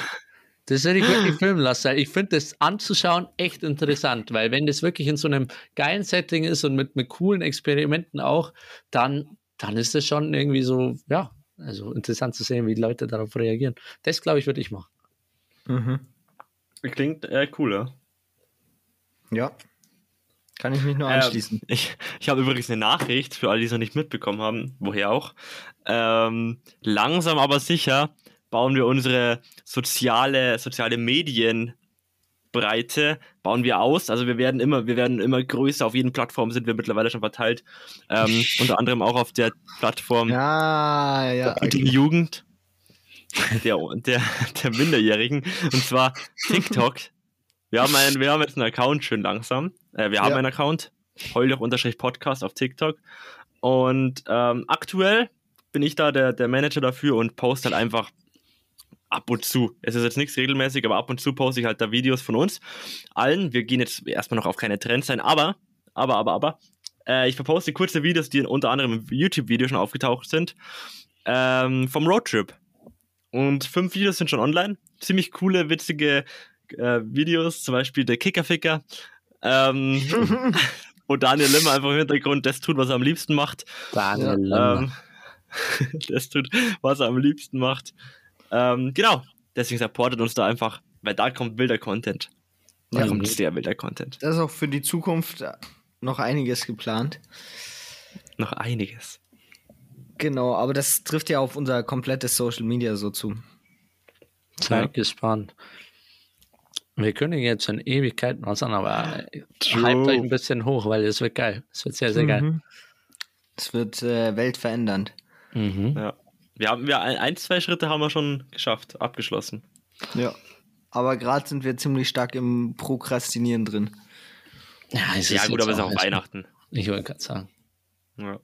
Das würde ich wirklich filmen lassen. Ich finde das anzuschauen echt interessant, weil wenn das wirklich in so einem geilen Setting ist und mit, mit coolen Experimenten auch, dann, dann ist das schon irgendwie so, ja, also interessant zu sehen, wie die Leute darauf reagieren. Das, glaube ich, würde ich machen. Mhm. Klingt äh, cooler. Ja. Kann ich mich nur anschließen. Äh, ich ich habe übrigens eine Nachricht für alle, die es noch nicht mitbekommen haben, woher auch. Ähm, langsam aber sicher bauen wir unsere soziale, soziale Medienbreite bauen wir aus. Also wir werden immer, wir werden immer größer. Auf jeden Plattform sind wir mittlerweile schon verteilt. Ähm, unter anderem auch auf der Plattform ja, ja, der okay. Jugend der, der, der Minderjährigen. Und zwar TikTok. Wir haben, einen, wir haben jetzt einen Account schön langsam. Äh, wir haben ja. einen Account. Heuloch-Podcast auf TikTok. Und ähm, aktuell bin ich da der, der Manager dafür und poste halt einfach ab und zu. Es ist jetzt nichts regelmäßig, aber ab und zu poste ich halt da Videos von uns. Allen. Wir gehen jetzt erstmal noch auf keine Trends ein, aber, aber, aber, aber, äh, ich verposte kurze Videos, die unter anderem im YouTube-Video schon aufgetaucht sind. Ähm, vom Roadtrip. Und fünf Videos sind schon online. Ziemlich coole, witzige äh, Videos, zum Beispiel der Kickerficker. Ähm, wo Daniel Limmer einfach im Hintergrund das tut, was er am liebsten macht. Daniel Limmer. Ähm, das tut, was er am liebsten macht. Ähm, genau, deswegen supportet uns da einfach, weil da kommt wilder Content. Da Ja. kommt sehr wilder Content. Da ist auch für die Zukunft noch einiges geplant. Noch einiges. Genau, aber das trifft ja auf unser komplettes Social Media so zu. Seid Ja. gespannt. Wir können jetzt in Ewigkeiten was an, aber hypt euch ein bisschen hoch, weil es wird geil. Es wird sehr, sehr geil. Mhm. Es wird äh, weltverändernd. Mhm. Ja. Wir haben wir ein, zwei Schritte haben wir schon geschafft, abgeschlossen. Ja. Aber gerade sind wir ziemlich stark im Prokrastinieren drin. Ja, es ja, gut, aber es ist auch Weihnachten. Ich wollte gerade sagen. Ja.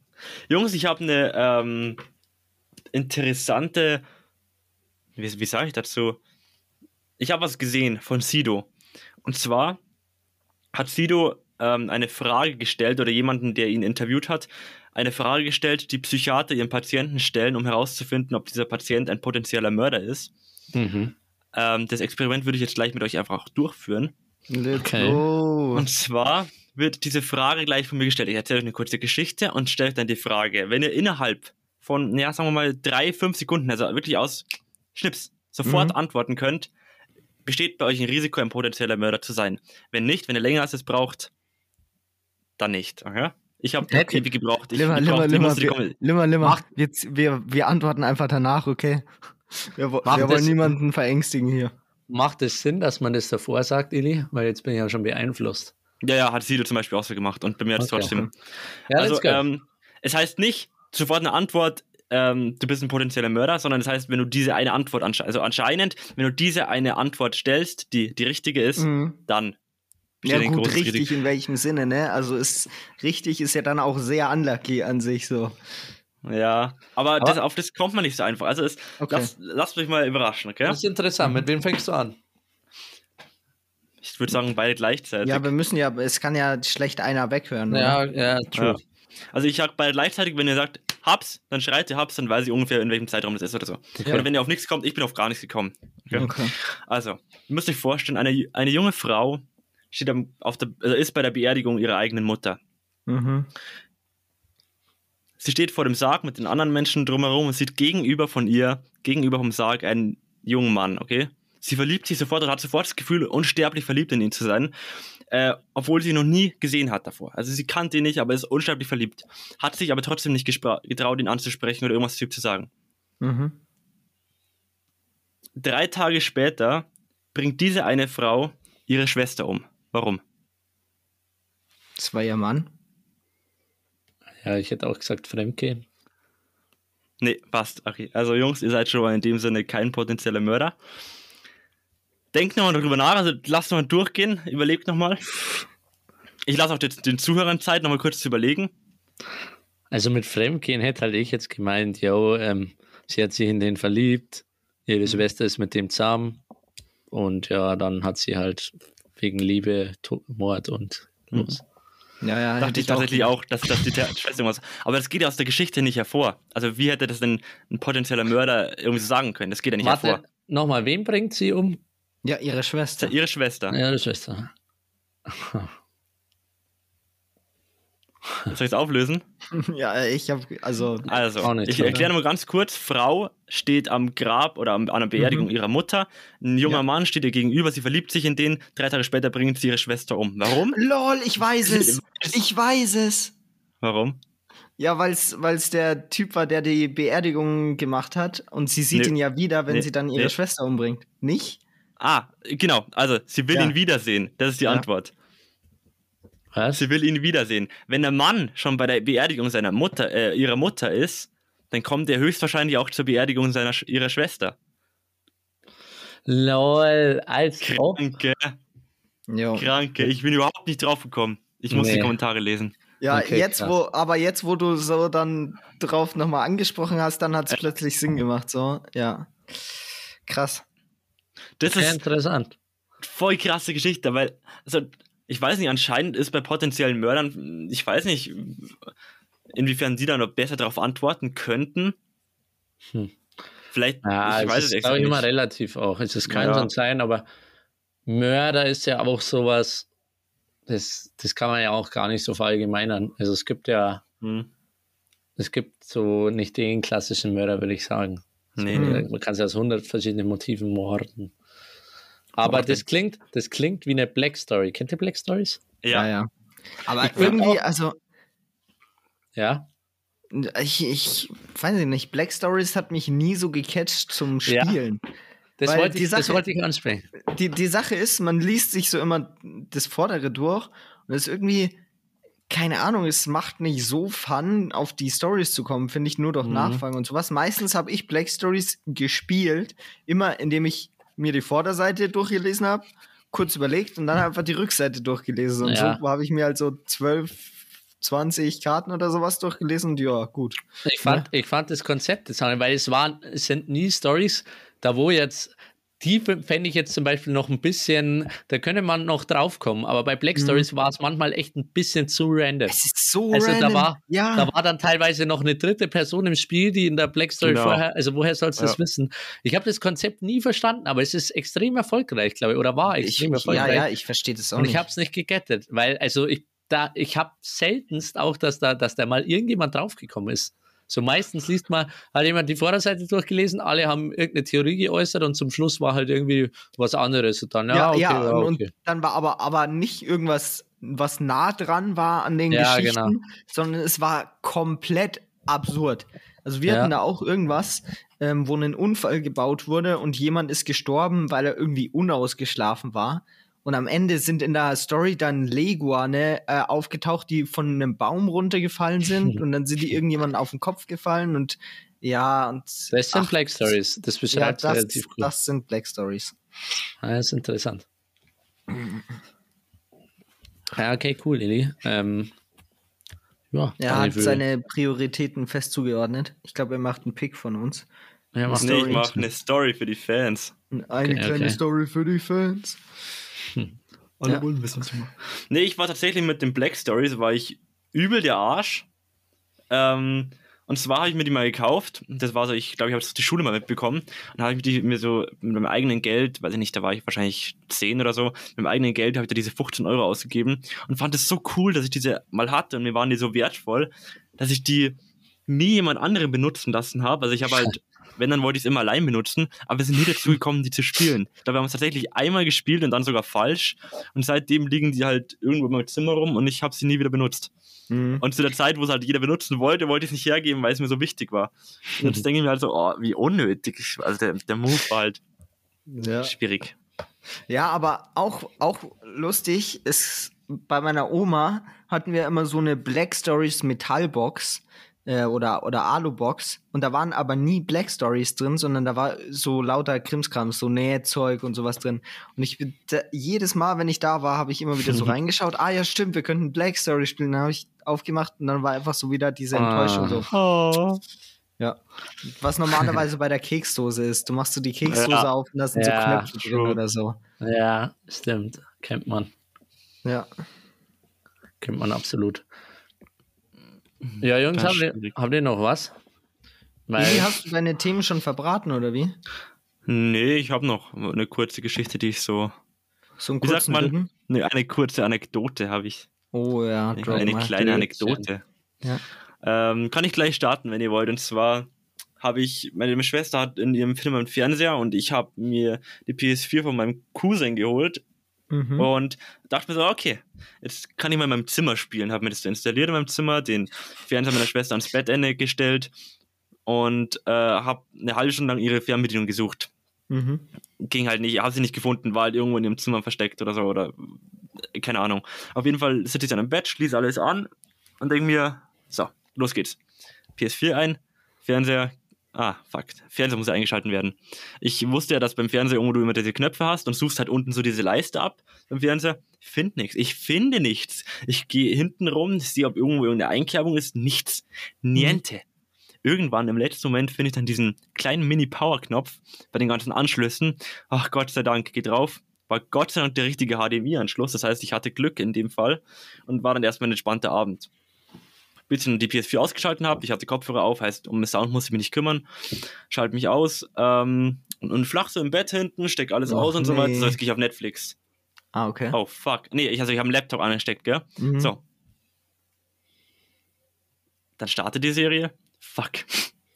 Jungs, ich habe eine ähm, interessante, wie, wie sage ich dazu? Ich habe was gesehen von Sido. Und zwar hat Sido ähm, eine Frage gestellt oder jemanden, der ihn interviewt hat, eine Frage gestellt, die Psychiater ihren Patienten stellen, um herauszufinden, ob dieser Patient ein potenzieller Mörder ist. Mhm. Ähm, das Experiment würde ich jetzt gleich mit euch einfach durchführen. Let's Okay. go. Und zwar wird diese Frage gleich von mir gestellt. Ich erzähle euch eine kurze Geschichte und stelle euch dann die Frage, wenn ihr innerhalb von, ja, sagen wir mal, drei, fünf Sekunden, also wirklich aus Schnips, sofort Mhm. antworten könnt, besteht bei euch ein Risiko, ein potenzieller Mörder zu sein. Wenn nicht, wenn ihr länger als es braucht, dann nicht. Okay? Ich habe Okay. ewig gebraucht. Ich, Limmer, ich Limmer, ich Limmer, wir, Limmer, Limmer. Mach- Jetzt, wir, wir antworten einfach danach, okay? Wir, wir das- wollen niemanden verängstigen hier. Macht es Sinn, dass man das davor sagt, Ili? Weil jetzt bin ich ja schon beeinflusst. Ja, ja, hat Sido zum Beispiel auch so gemacht und bei mir hat es Okay. trotzdem Ja, also, ähm, es heißt nicht sofort eine Antwort, ähm, du bist ein potenzieller Mörder, sondern es heißt, wenn du diese eine Antwort anscheinend, also anscheinend, wenn du diese eine Antwort stellst, die die richtige ist, Mhm. dann Ja gut, richtig Risiko. in welchem Sinne, ne? Also ist richtig ist ja dann auch sehr unlucky an sich so. Ja, aber, Aber- das, auf das kommt man nicht so einfach. Also es, Okay. lasst, lasst mich mal überraschen, okay? Das ist interessant. Mit wem fängst du an? Ich würde sagen, beide gleichzeitig. Ja, wir müssen ja, es kann ja schlecht einer weghören. Ja, oder? ja, true. Ja. Also ich sag beide gleichzeitig, wenn ihr sagt, hab's, dann schreit ihr hab's, dann weiß ich ungefähr, in welchem Zeitraum das ist oder so. Oder wenn ihr auf nichts kommt, ich bin auf gar nichts gekommen. Okay? Okay. Also, ihr müsst euch vorstellen, eine, eine junge Frau steht am, auf der, also ist bei der Beerdigung ihrer eigenen Mutter. Mhm. Sie steht vor dem Sarg mit den anderen Menschen drumherum und sieht gegenüber von ihr, gegenüber vom Sarg, einen jungen Mann, okay? Sie verliebt sich sofort und hat sofort das Gefühl, unsterblich verliebt in ihn zu sein, äh, obwohl sie ihn noch nie gesehen hat davor. Also sie kannte ihn nicht, aber ist unsterblich verliebt. Hat sich aber trotzdem nicht getraut, ihn anzusprechen oder irgendwas zu ihm zu sagen. Mhm. Drei Tage später bringt diese eine Frau ihre Schwester um. Warum? Das war ihr Mann. Ja, ich hätte auch gesagt Fremdgehen. Nee, passt. Okay. Also Jungs, ihr seid schon mal in dem Sinne kein potenzieller Mörder. Denkt nochmal darüber nach, also lasst nochmal durchgehen, überlegt nochmal. Ich lasse auch den, den Zuhörern Zeit, nochmal kurz zu überlegen. Also mit Fremdgehen hätte halt ich jetzt gemeint, yo, ähm, sie hat sich in den verliebt, ihre Schwester ist mit dem zusammen und ja, dann hat sie halt wegen Liebe Mord und los. Ja, ja, Dachte ich tatsächlich auch, dass, dass die Ter- Schwester was. Aber das geht ja aus der Geschichte nicht hervor. Also wie hätte das denn ein potenzieller Mörder irgendwie so sagen können? Das geht ja nicht Warte, hervor. nochmal, wen bringt sie um? Ja, ihre Schwester. ja ihre Schwester. Ja, die Schwester. Soll ich es auflösen? Ja, ich habe also Also, Auch nicht, ich erkläre mal ganz kurz. Frau steht am Grab oder an einer Beerdigung Mhm. ihrer Mutter. Ein junger Ja. Mann steht ihr gegenüber. Sie verliebt sich in den. Drei Tage später bringt sie ihre Schwester um. Warum? lol, ich weiß es. Ich weiß es. Warum? Ja, weil es der Typ war, der die Beerdigung gemacht hat und sie sieht Nee. ihn ja wieder, wenn Nee. sie dann ihre Nee. Schwester umbringt. Nicht? Ah, genau. Also, sie will Ja. ihn wiedersehen. Das ist die Ja. Antwort. Was? Sie will ihn wiedersehen. Wenn der Mann schon bei der Beerdigung seiner Mutter, äh, ihrer Mutter ist, dann kommt er höchstwahrscheinlich auch zur Beerdigung seiner, ihrer Schwester. Lol, als. Kranke, Jo. kranke. Ich bin überhaupt nicht drauf gekommen. Ich muss die Nee. Kommentare lesen. Ja, Okay, jetzt krass. wo, aber jetzt wo du so dann drauf nochmal angesprochen hast, dann hat es plötzlich Sinn gemacht, so, ja. Krass. Das Sehr ist interessant. voll krasse Geschichte, weil, also, ich weiß nicht, anscheinend ist bei potenziellen Mördern, ich weiß nicht, inwiefern sie da noch besser darauf antworten könnten. Hm. Vielleicht, Ja, ich es weiß es ist, extra glaube ich, nicht. immer relativ auch. Es kann Ja. schon sein, aber Mörder ist ja auch sowas, das, das kann man ja auch gar nicht so verallgemeinern. Also es gibt ja Hm. es gibt so nicht den klassischen Mörder, würde ich sagen. Nee. Man kann es aus hundert verschiedenen Motiven morden. Aber das klingt, das klingt wie eine Black Story. Kennt ihr Black Stories? Ja, ja. ja. Aber ich irgendwie, also. Ja. Ich, ich weiß nicht, Black Stories hat mich nie so gecatcht zum Spielen. Ja. Das, wollte ich, Sache, das wollte ich ansprechen. Die, die Sache ist, man liest sich so immer das Vordere durch und es ist irgendwie, keine Ahnung, es macht nicht so Fun, auf die Stories zu kommen, finde ich, nur durch mhm. Nachfragen und sowas. Meistens habe ich Black Stories gespielt, immer indem ich mir die Vorderseite durchgelesen habe, kurz überlegt und dann einfach die Rückseite durchgelesen. Und ja. so habe ich mir halt so zwölf 20 Karten oder sowas durchgelesen und ja, gut. Ich fand, ja. ich fand das Konzept weil es waren, es sind nie Stories, da wo jetzt die fände ich jetzt zum Beispiel noch ein bisschen, da könnte man noch draufkommen, aber bei Black mhm. Stories mhm. war es manchmal echt ein bisschen zu random. Es ist so also random. Da war, ja. da war dann teilweise noch eine dritte Person im Spiel, die in der Black Story genau. vorher, also woher sollst du ja. das wissen? Ich habe das Konzept nie verstanden, aber es ist extrem erfolgreich, glaube ich, oder war extrem ich, erfolgreich. Ja, ja, ich verstehe das auch Und nicht. ich habe es nicht gegettet, weil, also ich, da, ich habe seltenst auch, dass da, dass da mal irgendjemand draufgekommen ist. So meistens liest man, hat jemand die Vorderseite durchgelesen, alle haben irgendeine Theorie geäußert und zum Schluss war halt irgendwie was anderes. Und dann, ja, ja, okay, ja, ja okay. und dann war aber, aber nicht irgendwas, was nah dran war an den ja, Geschichten, genau. sondern es war komplett absurd. Also wir ja. hatten da auch irgendwas, ähm, wo ein Unfall gebaut wurde und jemand ist gestorben, weil er irgendwie unausgeschlafen war. Und am Ende sind in der Story dann Leguane äh, aufgetaucht, die von einem Baum runtergefallen sind. und dann sind die irgendjemand auf den Kopf gefallen und ja, und. Das sind ach, Black Stories. Das beschreibt ja, das, relativ gut. Das sind Black Stories. Ah, das ist interessant. ja, okay, cool, Lili. Ähm, ja, er hat seine Prioritäten fest zugeordnet. Ich glaube, er macht einen Pick von uns. Ja, nee, ich mache eine Story für die Fans. Eine okay, kleine okay. Story für die Fans. Hm. Alle ja. wollen wissen, was ich mache. Nee, ich war tatsächlich mit den Black Stories, war ich übel der Arsch. Ähm, und zwar habe ich mir die mal gekauft. Das war so, ich glaube, ich habe es die Schule mal mitbekommen. Und habe ich die mir so mit meinem eigenen Geld, weiß ich nicht, da war ich wahrscheinlich 10 oder so, mit meinem eigenen Geld habe ich da diese 15 Euro ausgegeben und fand es so cool, dass ich diese mal hatte und mir waren die so wertvoll, dass ich die nie jemand anderen benutzen lassen habe. Also ich habe halt wenn, dann wollte ich es immer allein benutzen, aber wir sind nie dazu gekommen, die zu spielen. Da haben wir es tatsächlich einmal gespielt und dann sogar falsch. Und seitdem liegen die halt irgendwo in meinem Zimmer rum und ich habe sie nie wieder benutzt. Mhm. Und zu der Zeit, wo es halt jeder benutzen wollte, wollte ich es nicht hergeben, weil es mir so wichtig war. Und jetzt mhm. denke ich mir halt so, oh, wie unnötig. Also der, der Move war halt ja. schwierig. Ja, aber auch, auch lustig ist, bei meiner Oma hatten wir immer so eine Black Stories Metallbox äh, oder, oder Alu-Box. Und da waren aber nie Black Stories drin, sondern da war so lauter Krimskrams, so Nähzeug und sowas drin. Und ich da, jedes Mal, wenn ich da war, habe ich immer wieder so reingeschaut. Ah ja, stimmt, wir könnten Black Story spielen. Dann habe ich aufgemacht und dann war einfach so wieder diese ah. Enttäuschung so. Oh. Ja. Was normalerweise bei der Keksdose ist. Du machst so die Keksdose ja. auf und da sind ja, so Knöpfe drin oder so. Ja, stimmt. Kennt man. Ja. Kennt man absolut. Mhm. Ja, Jungs, habt ihr, habt ihr, noch was? Weil wie, hast du deine Themen schon verbraten oder wie? Nee, ich habe noch eine kurze Geschichte, die ich so. So ein wie man, nee, eine kurze Anekdote habe ich. Oh ja, eine, eine kleine Anekdote. Ja. Ähm, kann ich gleich starten, wenn ihr wollt. Und zwar habe ich, meine Schwester hat in ihrem Film einen Fernseher und ich habe mir die PS4 von meinem Cousin geholt Mhm. Und dachte mir so, okay, jetzt kann ich mal in meinem Zimmer spielen. Habe mir das installiert in meinem Zimmer, den Fernseher meiner Schwester ans Bettende gestellt und äh, habe eine halbe Stunde lang ihre Fernbedienung gesucht. Mhm. Ging halt nicht, habe sie nicht gefunden, war halt irgendwo in ihrem Zimmer versteckt oder so oder keine Ahnung. Auf jeden Fall sitze ich dann im Bett, schließe alles an und denke mir, so, los geht's. PS4 ein, Fernseher, Ah, fuck. Fernseher muss ja eingeschalten werden. Ich wusste ja, dass beim Fernseher irgendwo du immer diese Knöpfe hast und suchst halt unten so diese Leiste ab beim Fernseher. Ich finde nichts. Ich finde nichts. Ich gehe hinten rum, sehe, ob irgendwo irgendeine Einkerbung ist. Nichts. Niente. Irgendwann im letzten Moment finde ich dann diesen kleinen Mini-Power-Knopf bei den ganzen Anschlüssen. Ach Gott sei Dank, geh drauf. War Gott sei Dank der richtige HDMI-Anschluss. Das heißt, ich hatte Glück in dem Fall und war dann erstmal ein entspannter Abend bis ich die PS4 ausgeschaltet habe. Ich hatte Kopfhörer auf, heißt, um den Sound muss ich mich nicht kümmern. Schalte mich aus ähm, und, und flach so im Bett hinten, steck alles Och, aus und nee. so weiter. So, jetzt gehe ich auf Netflix. Ah, okay. Oh, fuck. Nee, ich, also ich habe einen Laptop angesteckt, gell? Mhm. So. Dann startet die Serie. Fuck.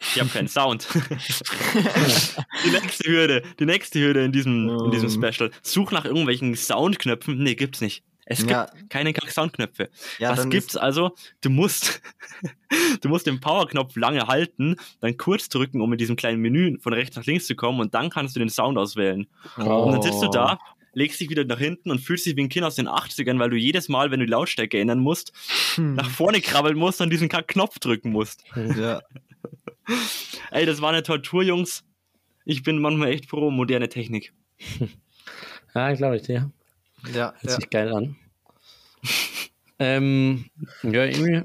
Ich habe keinen Sound. die nächste Hürde, die nächste Hürde in diesem, in diesem Ähm. Special. Such nach irgendwelchen Soundknöpfen. Nee, gibt's nicht. Es gibt Ja. keine Soundknöpfe. Ja, Was gibt's also? Du musst, du musst den Powerknopf lange halten, dann kurz drücken, um in diesem kleinen Menü von rechts nach links zu kommen und dann kannst du den Sound auswählen. Oh. Und dann sitzt du da, legst dich wieder nach hinten und fühlst dich wie ein Kind aus den 80ern, weil du jedes Mal, wenn du die Lautstärke ändern musst, Hm. nach vorne krabbeln musst und diesen Knopf drücken musst. Ja. Ey, das war eine Tortur, Jungs. Ich bin manchmal echt froh um moderne Technik. Ja, glaube ich dir. Ja, Hört ja. sich geil an. ähm, ja, irgendwie.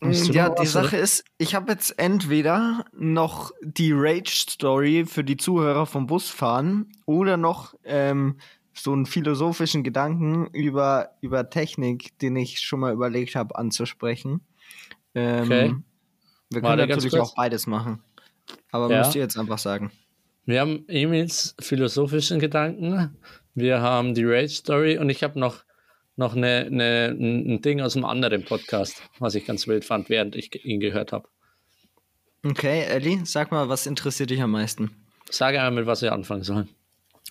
Du Ja, die was, Sache ist, ich habe jetzt entweder noch die Rage-Story für die Zuhörer vom Busfahren oder noch ähm, so einen philosophischen Gedanken über, über Technik, den ich schon mal überlegt habe anzusprechen. Ähm, Okay. Wir können natürlich auch beides machen. Aber Ja. müsst ihr jetzt einfach sagen. Wir haben Emils philosophischen Gedanken, wir haben die Rage Story und ich habe noch, noch eine, eine, ein Ding aus einem anderen Podcast, was ich ganz wild fand, während ich ihn gehört habe. Okay, Ellie, sag mal, was interessiert dich am meisten? Sage einmal, mit was wir anfangen sollen.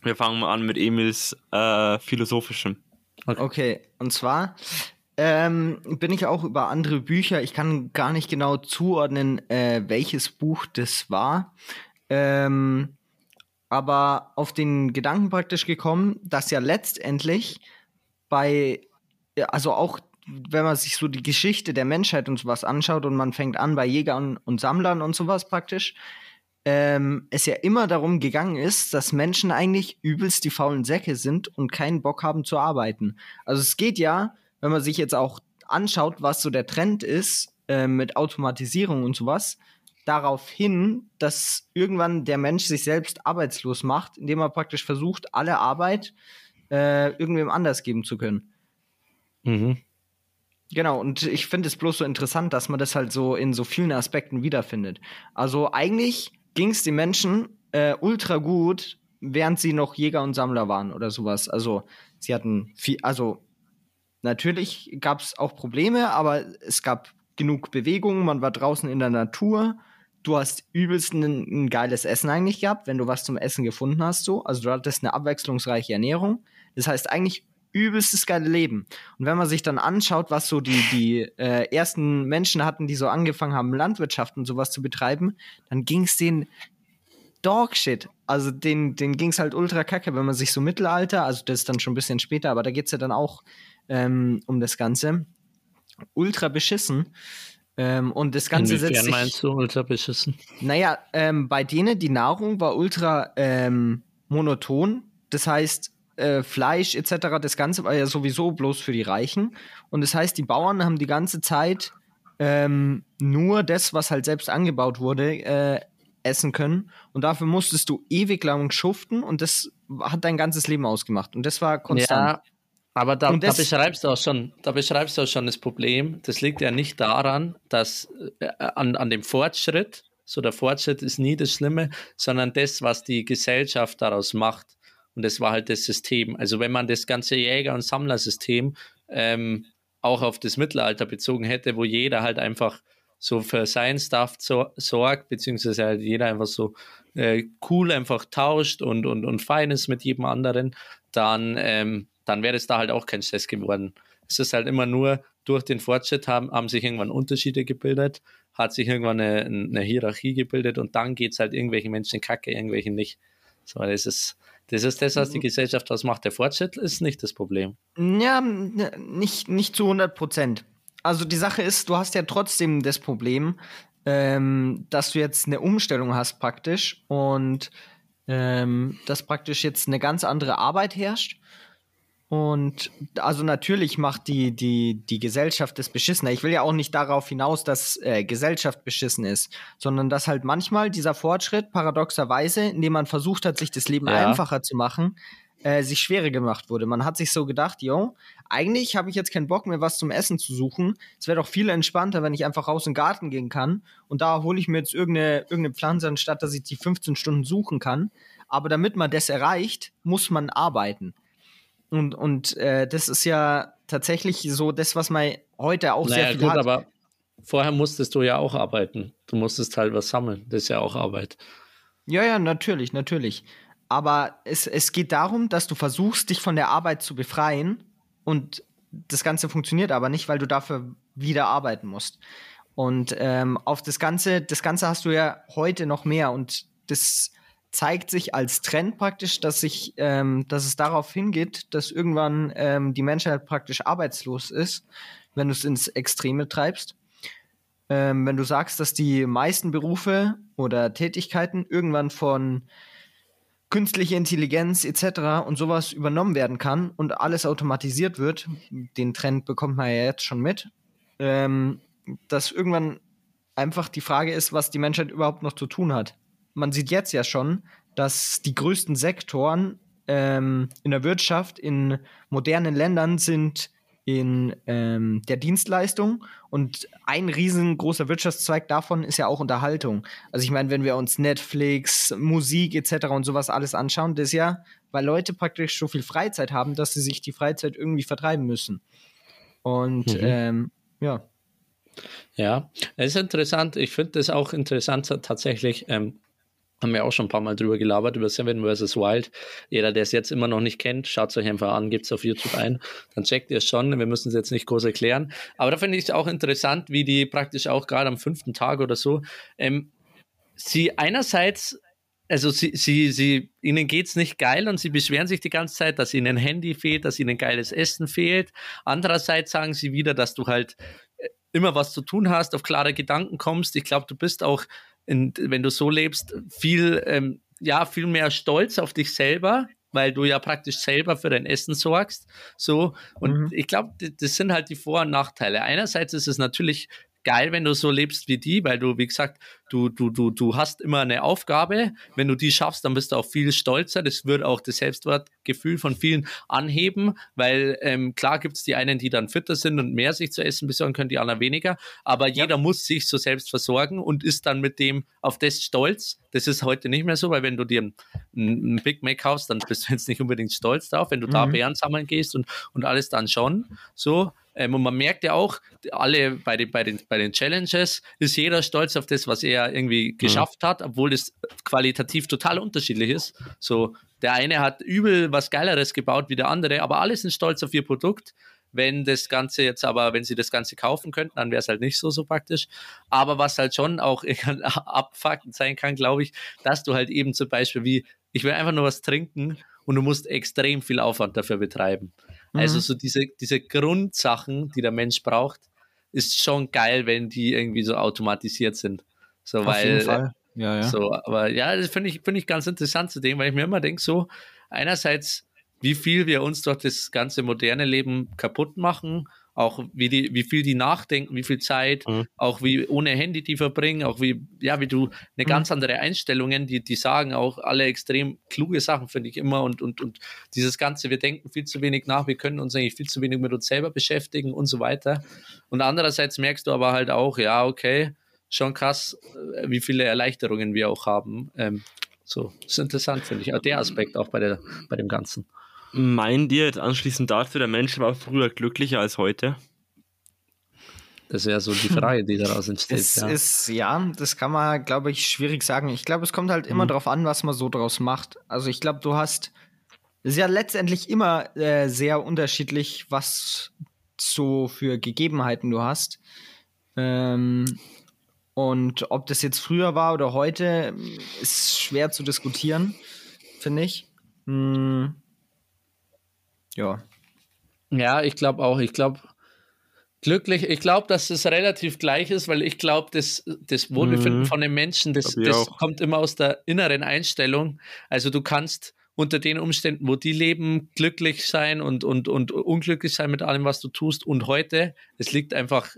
Wir fangen mal an mit Emils äh, philosophischem. Okay, und zwar ähm, bin ich auch über andere Bücher, ich kann gar nicht genau zuordnen, äh, welches Buch das war, ähm, aber auf den Gedanken praktisch gekommen, dass ja letztendlich bei, also auch wenn man sich so die Geschichte der Menschheit und sowas anschaut und man fängt an bei Jägern und Sammlern und sowas praktisch, ähm, es ja immer darum gegangen ist, dass Menschen eigentlich übelst die faulen Säcke sind und keinen Bock haben zu arbeiten. Also es geht ja, wenn man sich jetzt auch anschaut, was so der Trend ist äh, mit Automatisierung und sowas, darauf hin, dass irgendwann der Mensch sich selbst arbeitslos macht, indem er praktisch versucht, alle Arbeit äh, irgendwem anders geben zu können. Mhm. Genau, und ich finde es bloß so interessant, dass man das halt so in so vielen Aspekten wiederfindet. Also eigentlich ging es den Menschen äh, ultra gut, während sie noch Jäger und Sammler waren oder sowas. Also sie hatten viel, also natürlich gab es auch Probleme, aber es gab genug Bewegung, man war draußen in der Natur. Du hast übelst ein, ein geiles Essen eigentlich gehabt, wenn du was zum Essen gefunden hast, so. Also du hattest eine abwechslungsreiche Ernährung. Das heißt eigentlich übelstes geile Leben. Und wenn man sich dann anschaut, was so die, die äh, ersten Menschen hatten, die so angefangen haben, Landwirtschaft und sowas zu betreiben, dann ging es denen Dogshit. Also den, den ging es halt ultra kacke, wenn man sich so Mittelalter, also das ist dann schon ein bisschen später, aber da geht es ja dann auch ähm, um das Ganze. Ultra beschissen. Ähm, und das Ganze setzt Inwiefern sich. meinst du ultra beschissen? Naja, ähm, bei denen die Nahrung war ultra ähm, monoton. Das heißt, äh, Fleisch etc., das Ganze war ja sowieso bloß für die Reichen. Und das heißt, die Bauern haben die ganze Zeit ähm, nur das, was halt selbst angebaut wurde, äh, essen können. Und dafür musstest du ewig lang schuften und das hat dein ganzes Leben ausgemacht. Und das war konstant. Ja, aber da, da beschreibst du auch schon, da beschreibst du auch schon das Problem. Das liegt ja nicht daran, dass äh, an, an dem Fortschritt, so der Fortschritt ist nie das Schlimme, sondern das, was die Gesellschaft daraus macht. Und das war halt das System. Also wenn man das ganze Jäger- und Sammlersystem ähm, auch auf das Mittelalter bezogen hätte, wo jeder halt einfach so für sein Stuff so, sorgt, beziehungsweise halt jeder einfach so äh, cool einfach tauscht und, und, und fein ist mit jedem anderen, dann, ähm, dann wäre es da halt auch kein Stress geworden. Es ist halt immer nur, durch den Fortschritt haben, haben sich irgendwann Unterschiede gebildet, hat sich irgendwann eine, eine Hierarchie gebildet und dann geht es halt irgendwelchen Menschen kacke, irgendwelchen nicht. So, das ist, das ist das, was die Gesellschaft ausmacht. Der Fortschritt ist nicht das Problem. Ja, n- nicht, nicht zu 100 Prozent. Also die Sache ist, du hast ja trotzdem das Problem, ähm, dass du jetzt eine Umstellung hast praktisch und ähm, dass praktisch jetzt eine ganz andere Arbeit herrscht. Und also natürlich macht die, die, die Gesellschaft das beschissener. Ich will ja auch nicht darauf hinaus, dass äh, Gesellschaft beschissen ist, sondern dass halt manchmal dieser Fortschritt paradoxerweise, indem man versucht hat, sich das Leben Ja. einfacher zu machen, äh, sich schwerer gemacht wurde. Man hat sich so gedacht, yo, eigentlich habe ich jetzt keinen Bock mehr, was zum Essen zu suchen. Es wäre doch viel entspannter, wenn ich einfach raus in den Garten gehen kann und da hole ich mir jetzt irgendeine, irgendeine Pflanze, anstatt dass ich die 15 Stunden suchen kann. Aber damit man das erreicht, muss man arbeiten. Und, und äh, das ist ja tatsächlich so das, was man heute auch sehr Naja, viel gut, hat. aber vorher musstest du ja auch arbeiten. Du musstest halt was sammeln. Das ist ja auch Arbeit. Ja, ja, natürlich, natürlich. Aber es, es geht darum, dass du versuchst, dich von der Arbeit zu befreien. Und das Ganze funktioniert aber nicht, weil du dafür wieder arbeiten musst. Und ähm, auf das Ganze, das Ganze hast du ja heute noch mehr. Und das zeigt sich als Trend praktisch, dass sich, ähm, dass es darauf hingeht, dass irgendwann ähm, die Menschheit praktisch arbeitslos ist, wenn du es ins Extreme treibst. Ähm, wenn du sagst, dass die meisten Berufe oder Tätigkeiten irgendwann von künstliche Intelligenz etc. und sowas übernommen werden kann und alles automatisiert wird, den Trend bekommt man ja jetzt schon mit, ähm, dass irgendwann einfach die Frage ist, was die Menschheit überhaupt noch zu tun hat man sieht jetzt ja schon, dass die größten Sektoren ähm, in der Wirtschaft in modernen Ländern sind in ähm, der Dienstleistung und ein riesengroßer Wirtschaftszweig davon ist ja auch Unterhaltung. Also ich meine, wenn wir uns Netflix, Musik etc. und sowas alles anschauen, das ist ja, weil Leute praktisch so viel Freizeit haben, dass sie sich die Freizeit irgendwie vertreiben müssen. Und mhm. ähm, ja. Ja, es ist interessant. Ich finde das auch interessant tatsächlich. Ähm, haben wir auch schon ein paar Mal drüber gelabert, über Seven vs. Wild. Jeder, der es jetzt immer noch nicht kennt, schaut es euch einfach an, gebt es auf YouTube ein, dann checkt ihr es schon. Wir müssen es jetzt nicht groß erklären. Aber da finde ich es auch interessant, wie die praktisch auch gerade am fünften Tag oder so, ähm, sie einerseits also sie, sie, sie, ihnen geht es nicht geil und sie beschweren sich die ganze Zeit, dass ihnen ein Handy fehlt, dass ihnen geiles Essen fehlt. Andererseits sagen sie wieder, dass du halt äh, immer was zu tun hast, auf klare Gedanken kommst. Ich glaube, du bist auch in, wenn du so lebst, viel, ähm, ja, viel mehr stolz auf dich selber, weil du ja praktisch selber für dein Essen sorgst. So. Und mhm. ich glaube, das sind halt die Vor- und Nachteile. Einerseits ist es natürlich geil, wenn du so lebst wie die, weil du, wie gesagt, du, du, du, du hast immer eine Aufgabe. Wenn du die schaffst, dann bist du auch viel stolzer. Das wird auch das Selbstwertgefühl von vielen anheben, weil ähm, klar gibt es die einen, die dann fitter sind und mehr sich zu essen besorgen können, die anderen weniger. Aber ja. jeder muss sich so selbst versorgen und ist dann mit dem auf das stolz. Das ist heute nicht mehr so, weil wenn du dir ein, ein Big Mac kaufst, dann bist du jetzt nicht unbedingt stolz darauf. Wenn du mhm. da Beeren sammeln gehst und, und alles dann schon so. Ähm, und man merkt ja auch, alle bei den, bei, den, bei den Challenges ist jeder stolz auf das, was er irgendwie mhm. geschafft mhm. hat, obwohl es qualitativ total unterschiedlich ist. So, der eine hat übel was Geileres gebaut wie der andere, aber alle sind stolz auf ihr Produkt. Wenn das Ganze jetzt aber, wenn sie das Ganze kaufen könnten, dann wäre es halt nicht so, so praktisch. Aber was halt schon auch abfuckend sein kann, glaube ich, dass du halt eben zum Beispiel wie, ich will einfach nur was trinken und du musst extrem viel Aufwand dafür betreiben. Also mhm. Also so diese, diese Grundsachen, die der Mensch braucht, ist schon geil, wenn die irgendwie so automatisiert sind. So, Auf weil, jeden Fall. Ja, ja. So, aber ja, das finde ich, finde ich ganz interessant zu denken, weil ich mir immer denke, so, einerseits, wie viel wir uns durch das ganze moderne Leben kaputt machen auch wie, die, wie viel die nachdenken, wie viel Zeit, mhm. auch wie ohne Handy die verbringen, auch wie, ja, wie du eine mhm. ganz andere Einstellungen, die, die sagen auch alle extrem kluge Sachen, finde ich immer. Und, und, und dieses Ganze, wir denken viel zu wenig nach, wir können uns eigentlich viel zu wenig mit uns selber beschäftigen und so weiter. Und andererseits merkst du aber halt auch, ja, okay, schon krass, äh, wie viele Erleichterungen wir auch haben. Ähm, so, das ist interessant, finde ich. Auch der Aspekt auch bei, der, bei dem Ganzen. Meint ihr jetzt anschließend dazu, der Mensch war früher glücklicher als heute? Das wäre so die Frage, die daraus entsteht. Das ja. ist, ja, das kann man, glaube ich, schwierig sagen. Ich glaube, es kommt halt immer mhm. darauf an, was man so draus macht. Also ich glaube, du hast, es ist ja letztendlich immer äh, sehr unterschiedlich, was so für Gegebenheiten du hast. Ähm, und ob das jetzt früher war oder heute, ist schwer zu diskutieren, finde ich. Hm. Ja. Ja, ich glaube auch. Ich glaube, glücklich, ich glaube, dass es relativ gleich ist, weil ich glaube, das, das Wohlbefinden mhm. von den Menschen, das, das kommt immer aus der inneren Einstellung. Also du kannst unter den Umständen, wo die leben, glücklich sein und, und, und unglücklich sein mit allem, was du tust. Und heute, es liegt einfach,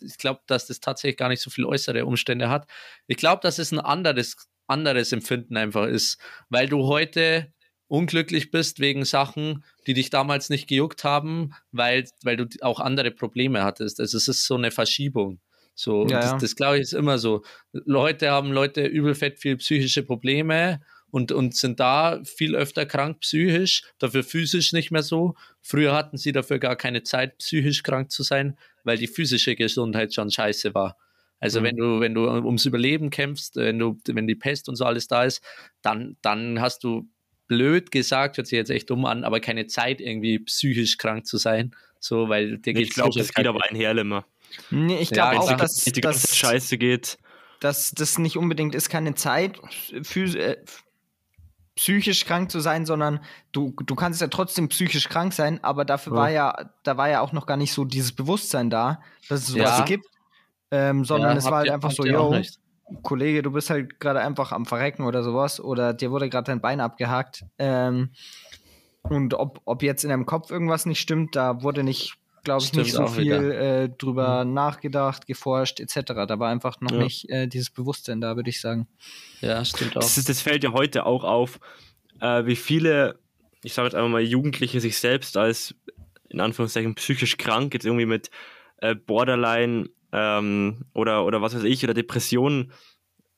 ich glaube, dass das tatsächlich gar nicht so viele äußere Umstände hat. Ich glaube, dass es ein anderes, anderes Empfinden einfach ist, weil du heute unglücklich bist wegen Sachen, die dich damals nicht gejuckt haben, weil, weil du auch andere Probleme hattest. Also es ist so eine Verschiebung. So, ja, das, ja. das glaube ich ist immer so. Leute haben Leute übelfett viel psychische Probleme und, und sind da viel öfter krank psychisch, dafür physisch nicht mehr so. Früher hatten sie dafür gar keine Zeit, psychisch krank zu sein. weil die physische Gesundheit schon scheiße war. Also mhm. wenn du, wenn du ums Überleben kämpfst, wenn du, wenn die Pest und so alles da ist, dann, dann hast du blöd gesagt, hört sich jetzt echt dumm an, aber keine Zeit, irgendwie psychisch krank zu sein. So, weil dir Ich glaube, das geht aber einher immer. Nee, ich glaube ja, auch, dass die ganze dass, Scheiße geht. Dass das nicht unbedingt ist, keine Zeit, für, äh, psychisch krank zu sein, sondern du, du kannst ja trotzdem psychisch krank sein, aber dafür ja. war ja, da war ja auch noch gar nicht so dieses Bewusstsein da, dass es sowas ja. gibt. Ähm, sondern ja, es war halt ihr, einfach so, yo, Kollege, du bist halt gerade einfach am Verrecken oder sowas, oder dir wurde gerade dein Bein abgehakt. Ähm, und ob, ob jetzt in deinem Kopf irgendwas nicht stimmt, da wurde nicht, glaube ich, nicht so viel äh, drüber mhm. nachgedacht, geforscht, etc. Da war einfach noch ja. nicht äh, dieses Bewusstsein da, würde ich sagen. Ja, stimmt auch. Das, ist, das fällt ja heute auch auf, äh, wie viele, ich sage jetzt einfach mal, Jugendliche sich selbst als in Anführungszeichen psychisch krank, jetzt irgendwie mit äh, Borderline ähm, oder, oder was weiß ich, oder Depressionen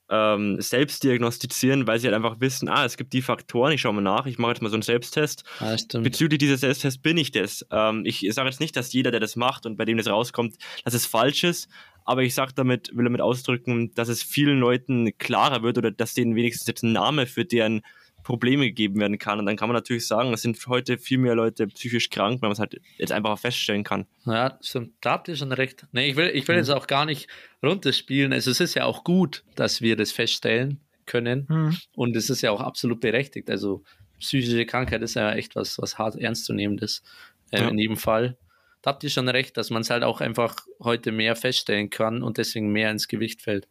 ähm, selbst diagnostizieren, weil sie halt einfach wissen, ah, es gibt die Faktoren, ich schaue mal nach, ich mache jetzt mal so einen Selbsttest. Ah, Bezüglich dieses Selbsttests bin ich das. Ähm, ich sage jetzt nicht, dass jeder, der das macht und bei dem das rauskommt, dass es falsch ist, aber ich sage damit, will damit ausdrücken, dass es vielen Leuten klarer wird oder dass denen wenigstens jetzt ein Name für deren Probleme gegeben werden kann. Und dann kann man natürlich sagen, es sind heute viel mehr Leute psychisch krank, weil man es halt jetzt einfach feststellen kann. Ja, da habt ihr schon recht. Nee, ich will, ich will mhm. jetzt auch gar nicht runterspielen. Also es ist ja auch gut, dass wir das feststellen können. Mhm. Und es ist ja auch absolut berechtigt. Also psychische Krankheit ist ja echt was, was hart ernst zu nehmen ist. Äh, ja. In jedem Fall. Da habt ihr schon recht, dass man es halt auch einfach heute mehr feststellen kann und deswegen mehr ins Gewicht fällt.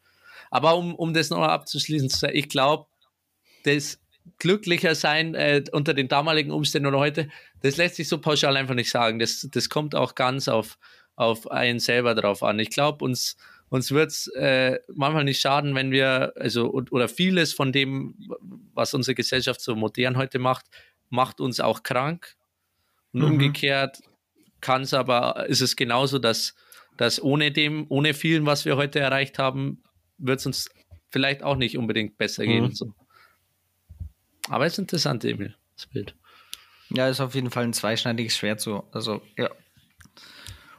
Aber um, um das noch abzuschließen, ich glaube, das glücklicher sein äh, unter den damaligen Umständen oder heute, das lässt sich so pauschal einfach nicht sagen. Das, das kommt auch ganz auf, auf einen selber drauf an. Ich glaube, uns, uns wird es äh, manchmal nicht schaden, wenn wir, also, oder vieles von dem, was unsere Gesellschaft so modern heute macht, macht uns auch krank. Und mhm. umgekehrt kann es aber, ist es genauso, dass, dass ohne dem, ohne vielen, was wir heute erreicht haben, wird es uns vielleicht auch nicht unbedingt besser mhm. gehen. So. Aber es ist interessant, Emil, das Bild. Ja, ist auf jeden Fall ein zweischneidiges Schwert so. Also, ja.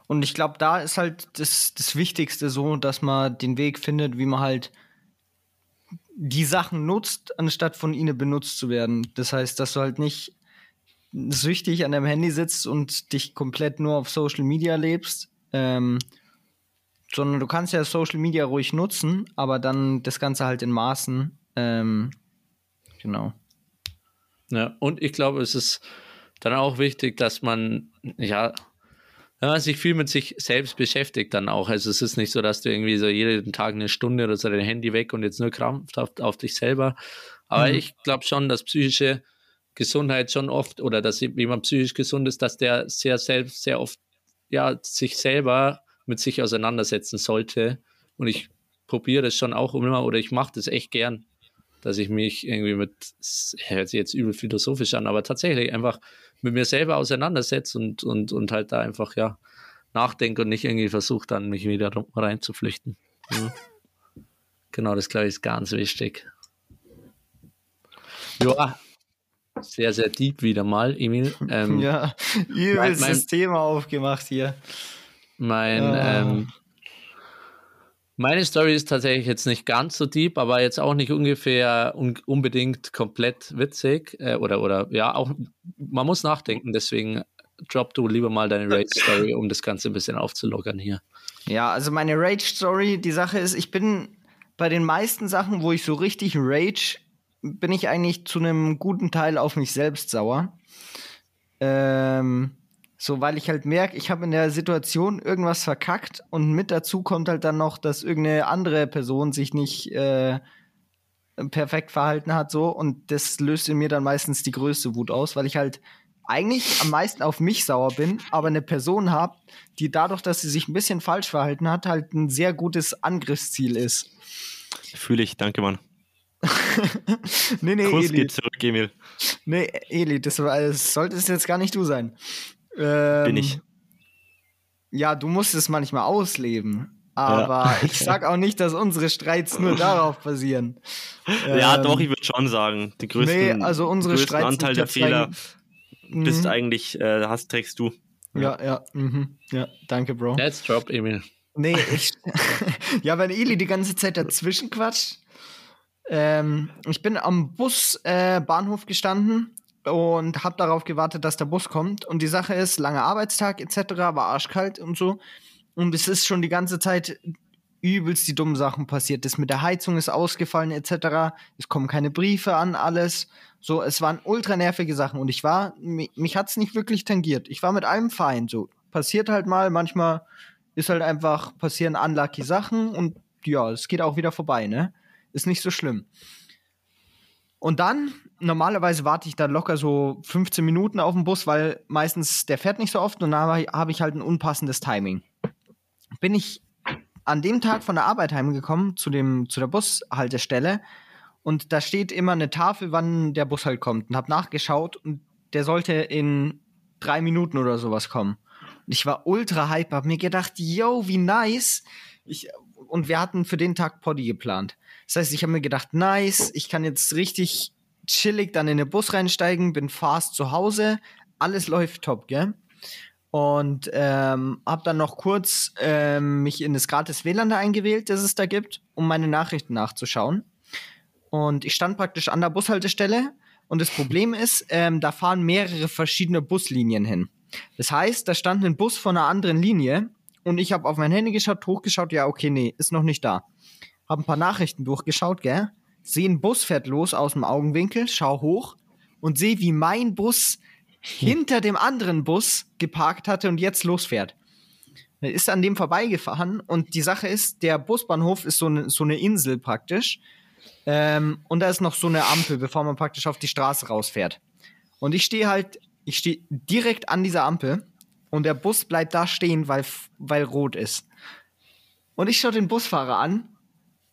Und ich glaube, da ist halt das, das Wichtigste so, dass man den Weg findet, wie man halt die Sachen nutzt, anstatt von ihnen benutzt zu werden. Das heißt, dass du halt nicht süchtig an deinem Handy sitzt und dich komplett nur auf Social Media lebst, ähm, sondern du kannst ja Social Media ruhig nutzen, aber dann das Ganze halt in Maßen. Ähm, genau. Ja, und ich glaube, es ist dann auch wichtig, dass man, ja, wenn man sich viel mit sich selbst beschäftigt, dann auch. Also es ist nicht so, dass du irgendwie so jeden Tag eine Stunde oder so dein Handy weg und jetzt nur krampfhaft auf dich selber. Aber mhm. ich glaube schon, dass psychische Gesundheit schon oft oder dass jemand psychisch gesund ist, dass der sehr selbst, sehr oft ja, sich selber mit sich auseinandersetzen sollte. Und ich probiere das schon auch immer oder ich mache das echt gern dass ich mich irgendwie mit, hört sich jetzt übel philosophisch an, aber tatsächlich einfach mit mir selber auseinandersetze und, und, und halt da einfach, ja, nachdenke und nicht irgendwie versuche, dann mich wieder reinzuflüchten. Ja. Genau, das glaube ich ist ganz wichtig. Ja, sehr, sehr deep wieder mal, Emil. Ähm, ja, übelstes Thema aufgemacht hier. Mein, ja. ähm, meine Story ist tatsächlich jetzt nicht ganz so deep, aber jetzt auch nicht ungefähr un unbedingt komplett witzig äh, oder oder ja auch man muss nachdenken. Deswegen drop du lieber mal deine Rage Story, um das Ganze ein bisschen aufzulockern hier. Ja, also meine Rage Story. Die Sache ist, ich bin bei den meisten Sachen, wo ich so richtig Rage, bin ich eigentlich zu einem guten Teil auf mich selbst sauer. Ähm, so, weil ich halt merke, ich habe in der Situation irgendwas verkackt und mit dazu kommt halt dann noch, dass irgendeine andere Person sich nicht äh, perfekt verhalten hat, so und das löst in mir dann meistens die größte Wut aus, weil ich halt eigentlich am meisten auf mich sauer bin, aber eine Person habe, die dadurch, dass sie sich ein bisschen falsch verhalten hat, halt ein sehr gutes Angriffsziel ist. Fühle ich, danke, Mann. nee, nee, Kuss Eli. geht zurück, Emil. Nee, Eli, das, das sollte es jetzt gar nicht du sein. Ähm, Bin ich. Ja, du musst es manchmal ausleben. Aber ja. ich sag auch nicht, dass unsere Streits nur darauf basieren. Ja, ähm, doch, ich würde schon sagen. Den größten, nee, also unsere größten Streits Anteil der Fehler bist mhm. eigentlich, äh, hast, trägst du. Ja, ja, mhm. ja, danke, Bro. Let's drop, Emil. Nee, ich. ja, wenn Eli die ganze Zeit dazwischen quatscht. Ähm, ich bin am Busbahnhof äh, gestanden und habe darauf gewartet, dass der Bus kommt. Und die Sache ist, langer Arbeitstag etc., war arschkalt und so. Und es ist schon die ganze Zeit übelst die dummen Sachen passiert. Das mit der Heizung ist ausgefallen etc. Es kommen keine Briefe an, alles. So, es waren ultra nervige Sachen und ich war, mich, mich hat's nicht wirklich tangiert. Ich war mit allem fein. So, passiert halt mal, manchmal ist halt einfach, passieren unlucky Sachen und ja, es geht auch wieder vorbei, ne? Ist nicht so schlimm. Und dann, normalerweise warte ich da locker so 15 Minuten auf den Bus, weil meistens der fährt nicht so oft und da habe ich halt ein unpassendes Timing. Bin ich an dem Tag von der Arbeit heimgekommen zu, dem, zu der Bushaltestelle und da steht immer eine Tafel, wann der Bus halt kommt und habe nachgeschaut und der sollte in drei Minuten oder sowas kommen. Und ich war ultra hype, hab mir gedacht, yo, wie nice. Ich, und wir hatten für den Tag Poddy geplant. Das heißt, ich habe mir gedacht, nice, ich kann jetzt richtig chillig dann in den Bus reinsteigen, bin fast zu Hause, alles läuft top, gell? Und ähm, habe dann noch kurz ähm, mich in das gratis WLAN da eingewählt, das es da gibt, um meine Nachrichten nachzuschauen. Und ich stand praktisch an der Bushaltestelle und das Problem ist, ähm, da fahren mehrere verschiedene Buslinien hin. Das heißt, da stand ein Bus von einer anderen Linie und ich habe auf mein Handy geschaut, hochgeschaut, ja, okay, nee, ist noch nicht da. Hab ein paar Nachrichten durchgeschaut, gell? Sehe ein Bus fährt los aus dem Augenwinkel, schau hoch und sehe, wie mein Bus hinter dem anderen Bus geparkt hatte und jetzt losfährt. Er ist an dem vorbeigefahren und die Sache ist, der Busbahnhof ist so, ne, so eine Insel praktisch. Ähm, und da ist noch so eine Ampel, bevor man praktisch auf die Straße rausfährt. Und ich stehe halt, ich stehe direkt an dieser Ampel und der Bus bleibt da stehen, weil, weil rot ist. Und ich schaue den Busfahrer an,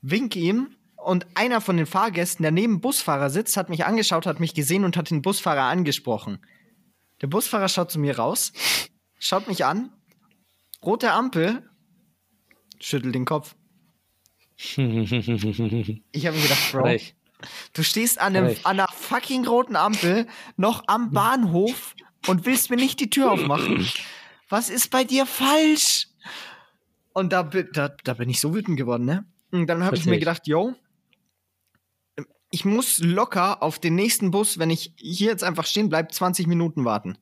wink ihm und einer von den Fahrgästen, der neben Busfahrer sitzt, hat mich angeschaut, hat mich gesehen und hat den Busfahrer angesprochen. Der Busfahrer schaut zu mir raus, schaut mich an, rote Ampel, schüttelt den Kopf. ich habe mir gedacht, Bro, Reich. du stehst an, einem, an einer fucking roten Ampel noch am Bahnhof und willst mir nicht die Tür aufmachen. Was ist bei dir falsch? Und da, da, da bin ich so wütend geworden, ne? Und dann habe ich mir gedacht, yo, ich muss locker auf den nächsten Bus, wenn ich hier jetzt einfach stehen bleibe, 20 Minuten warten.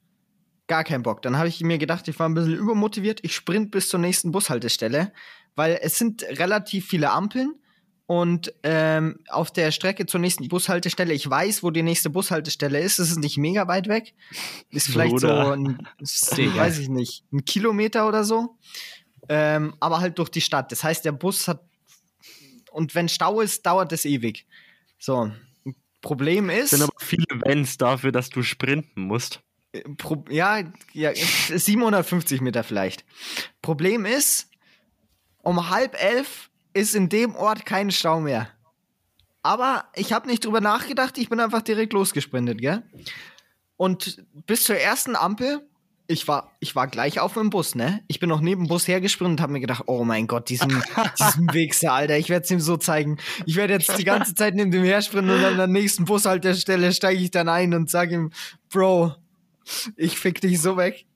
Gar kein Bock. Dann habe ich mir gedacht, ich war ein bisschen übermotiviert. Ich sprint bis zur nächsten Bushaltestelle, weil es sind relativ viele Ampeln. Und ähm, auf der Strecke zur nächsten Bushaltestelle, ich weiß, wo die nächste Bushaltestelle ist. Es ist nicht mega weit weg. Ist vielleicht Bruder. so ein, weiß ich nicht, ein Kilometer oder so. Ähm, aber halt durch die Stadt. Das heißt, der Bus hat. Und wenn Stau ist, dauert es ewig. So, Problem ist. Es sind aber viele Vents dafür, dass du sprinten musst. Pro, ja, ja, 750 Meter vielleicht. Problem ist, um halb elf ist in dem Ort kein Stau mehr. Aber ich habe nicht drüber nachgedacht, ich bin einfach direkt losgesprintet, gell? Und bis zur ersten Ampel ich war, ich war gleich auf dem Bus, ne? Ich bin noch neben dem Bus hergesprintet und habe mir gedacht, oh mein Gott, diesen, diesen Wichser, Alter, ich werde es ihm so zeigen. Ich werde jetzt die ganze Zeit neben dem hersprinten und an der nächsten Bushaltestelle steige ich dann ein und sage ihm, Bro, ich fick dich so weg.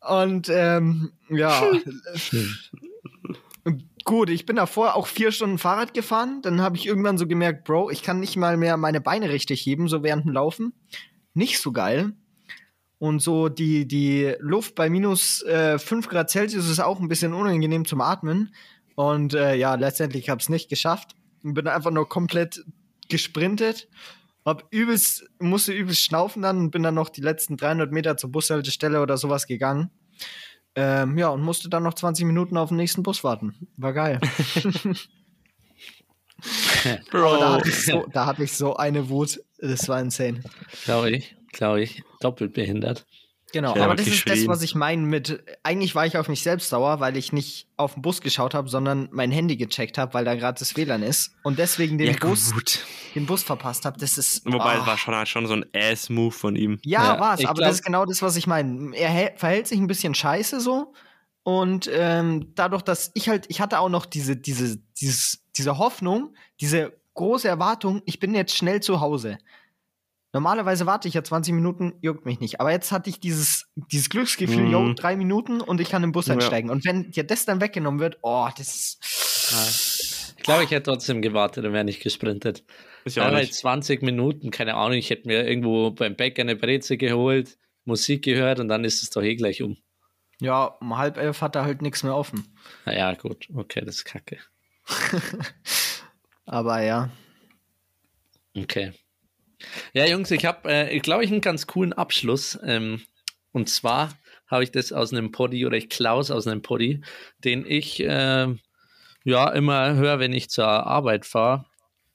Und ähm, ja. Gut, ich bin davor auch vier Stunden Fahrrad gefahren. Dann habe ich irgendwann so gemerkt, Bro, ich kann nicht mal mehr meine Beine richtig heben, so während dem Laufen. Nicht so geil. Und so die, die Luft bei minus äh, 5 Grad Celsius ist auch ein bisschen unangenehm zum Atmen. Und äh, ja, letztendlich habe ich es nicht geschafft. Bin einfach nur komplett gesprintet. Hab übelst, musste übelst schnaufen dann und bin dann noch die letzten 300 Meter zur Bushaltestelle oder sowas gegangen. Ähm, ja, und musste dann noch 20 Minuten auf den nächsten Bus warten. War geil. Bro. da hatte, so, da hatte ich so eine Wut. Das war insane. Glaube ich glaube ich, doppelt behindert. Genau, aber das ist das, was ich meine mit, eigentlich war ich auf mich selbst sauer, weil ich nicht auf den Bus geschaut habe, sondern mein Handy gecheckt habe, weil da gerade das WLAN ist und deswegen den, ja, Bus, den Bus verpasst habe. Das ist. Wobei, oh. war schon, halt schon so ein Ass-Move von ihm. Ja, ja war's, aber glaub, das ist genau das, was ich meine. Er verhält sich ein bisschen scheiße so und ähm, dadurch, dass ich halt, ich hatte auch noch diese, diese, dieses, diese Hoffnung, diese große Erwartung, ich bin jetzt schnell zu Hause. Normalerweise warte ich ja 20 Minuten, juckt mich nicht. Aber jetzt hatte ich dieses, dieses Glücksgefühl, Mhm. yo, drei Minuten und ich kann im Bus Ja. einsteigen. Und wenn dir das dann weggenommen wird, oh, das ist. Ich glaube, ich hätte trotzdem gewartet und wäre nicht gesprintet. Ist ja auch Aber nicht. 20 Minuten, keine Ahnung, ich hätte mir irgendwo beim Bäcker eine Breze geholt, Musik gehört und dann ist es doch eh gleich um. Ja, um halb elf hat er halt nichts mehr offen. Naja, gut, okay, das ist kacke. Aber ja. Okay. Ja, Jungs, ich habe, äh, glaube ich, einen ganz coolen Abschluss. Ähm, und zwar habe ich das aus einem Poddy oder ich klaus aus einem Poddy, den ich äh, ja immer höre, wenn ich zur Arbeit fahre.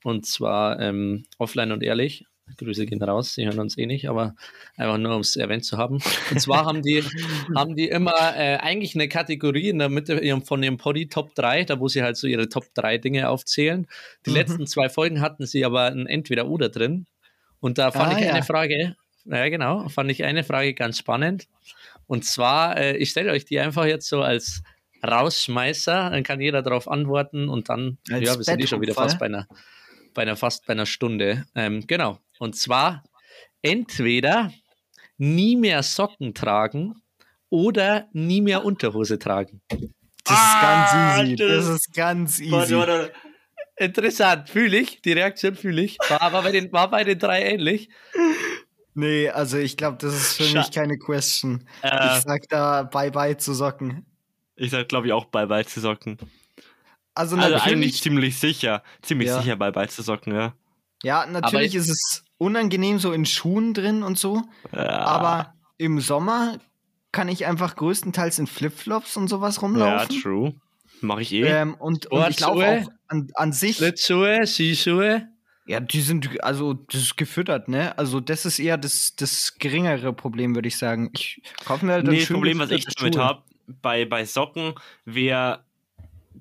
Und zwar ähm, offline und ehrlich. Grüße gehen raus, sie hören uns eh nicht, aber einfach nur, um es erwähnt zu haben. Und zwar haben die, haben die immer äh, eigentlich eine Kategorie in der Mitte von ihrem Poddy Top 3, da wo sie halt so ihre Top 3 Dinge aufzählen. Die Mhm. letzten zwei Folgen hatten sie aber ein Entweder-Oder drin. Und da fand Ah, ich ja. eine Frage, ja genau, fand ich eine Frage ganz spannend. Und zwar, äh, ich stelle euch die einfach jetzt so als Rausschmeißer, dann kann jeder darauf antworten und dann, Als ja, wir sind eh schon wieder fast bei einer, bei einer, fast bei einer Stunde. Ähm, genau. Und zwar entweder nie mehr Socken tragen oder nie mehr Unterhose tragen. Das ist Ah, ganz easy. Das das- ist ganz easy. Warte, warte. Interessant, fühle ich, die Reaktion fühle ich. War aber bei den, war bei den drei ähnlich. Nee, also ich glaube, das ist für Scha- mich keine Question. Äh, Ich sag da Bye-bye zu Socken. ich sag, glaube ich, auch Bye-Bye zu Socken. Also, Also eigentlich natürlich, ziemlich sicher. Ziemlich Ja. sicher Bye-Bye zu Socken, ja. ja, natürlich ich- ist es unangenehm so in Schuhen drin und so, ja. aber im Sommer kann ich einfach größtenteils in Flipflops und sowas Ja, rumlaufen. true. Mache ich eh. ähm, und, und ich laufe auch an, an sich. Schlittschuhe, Skischuhe. Ja, die sind, also, das ist gefüttert, ne? Also, das ist eher das, das geringere Problem, würde ich sagen. Ich kaufe mir halt nee, das Problem, was ich damit habe, bei, bei Socken, wäre,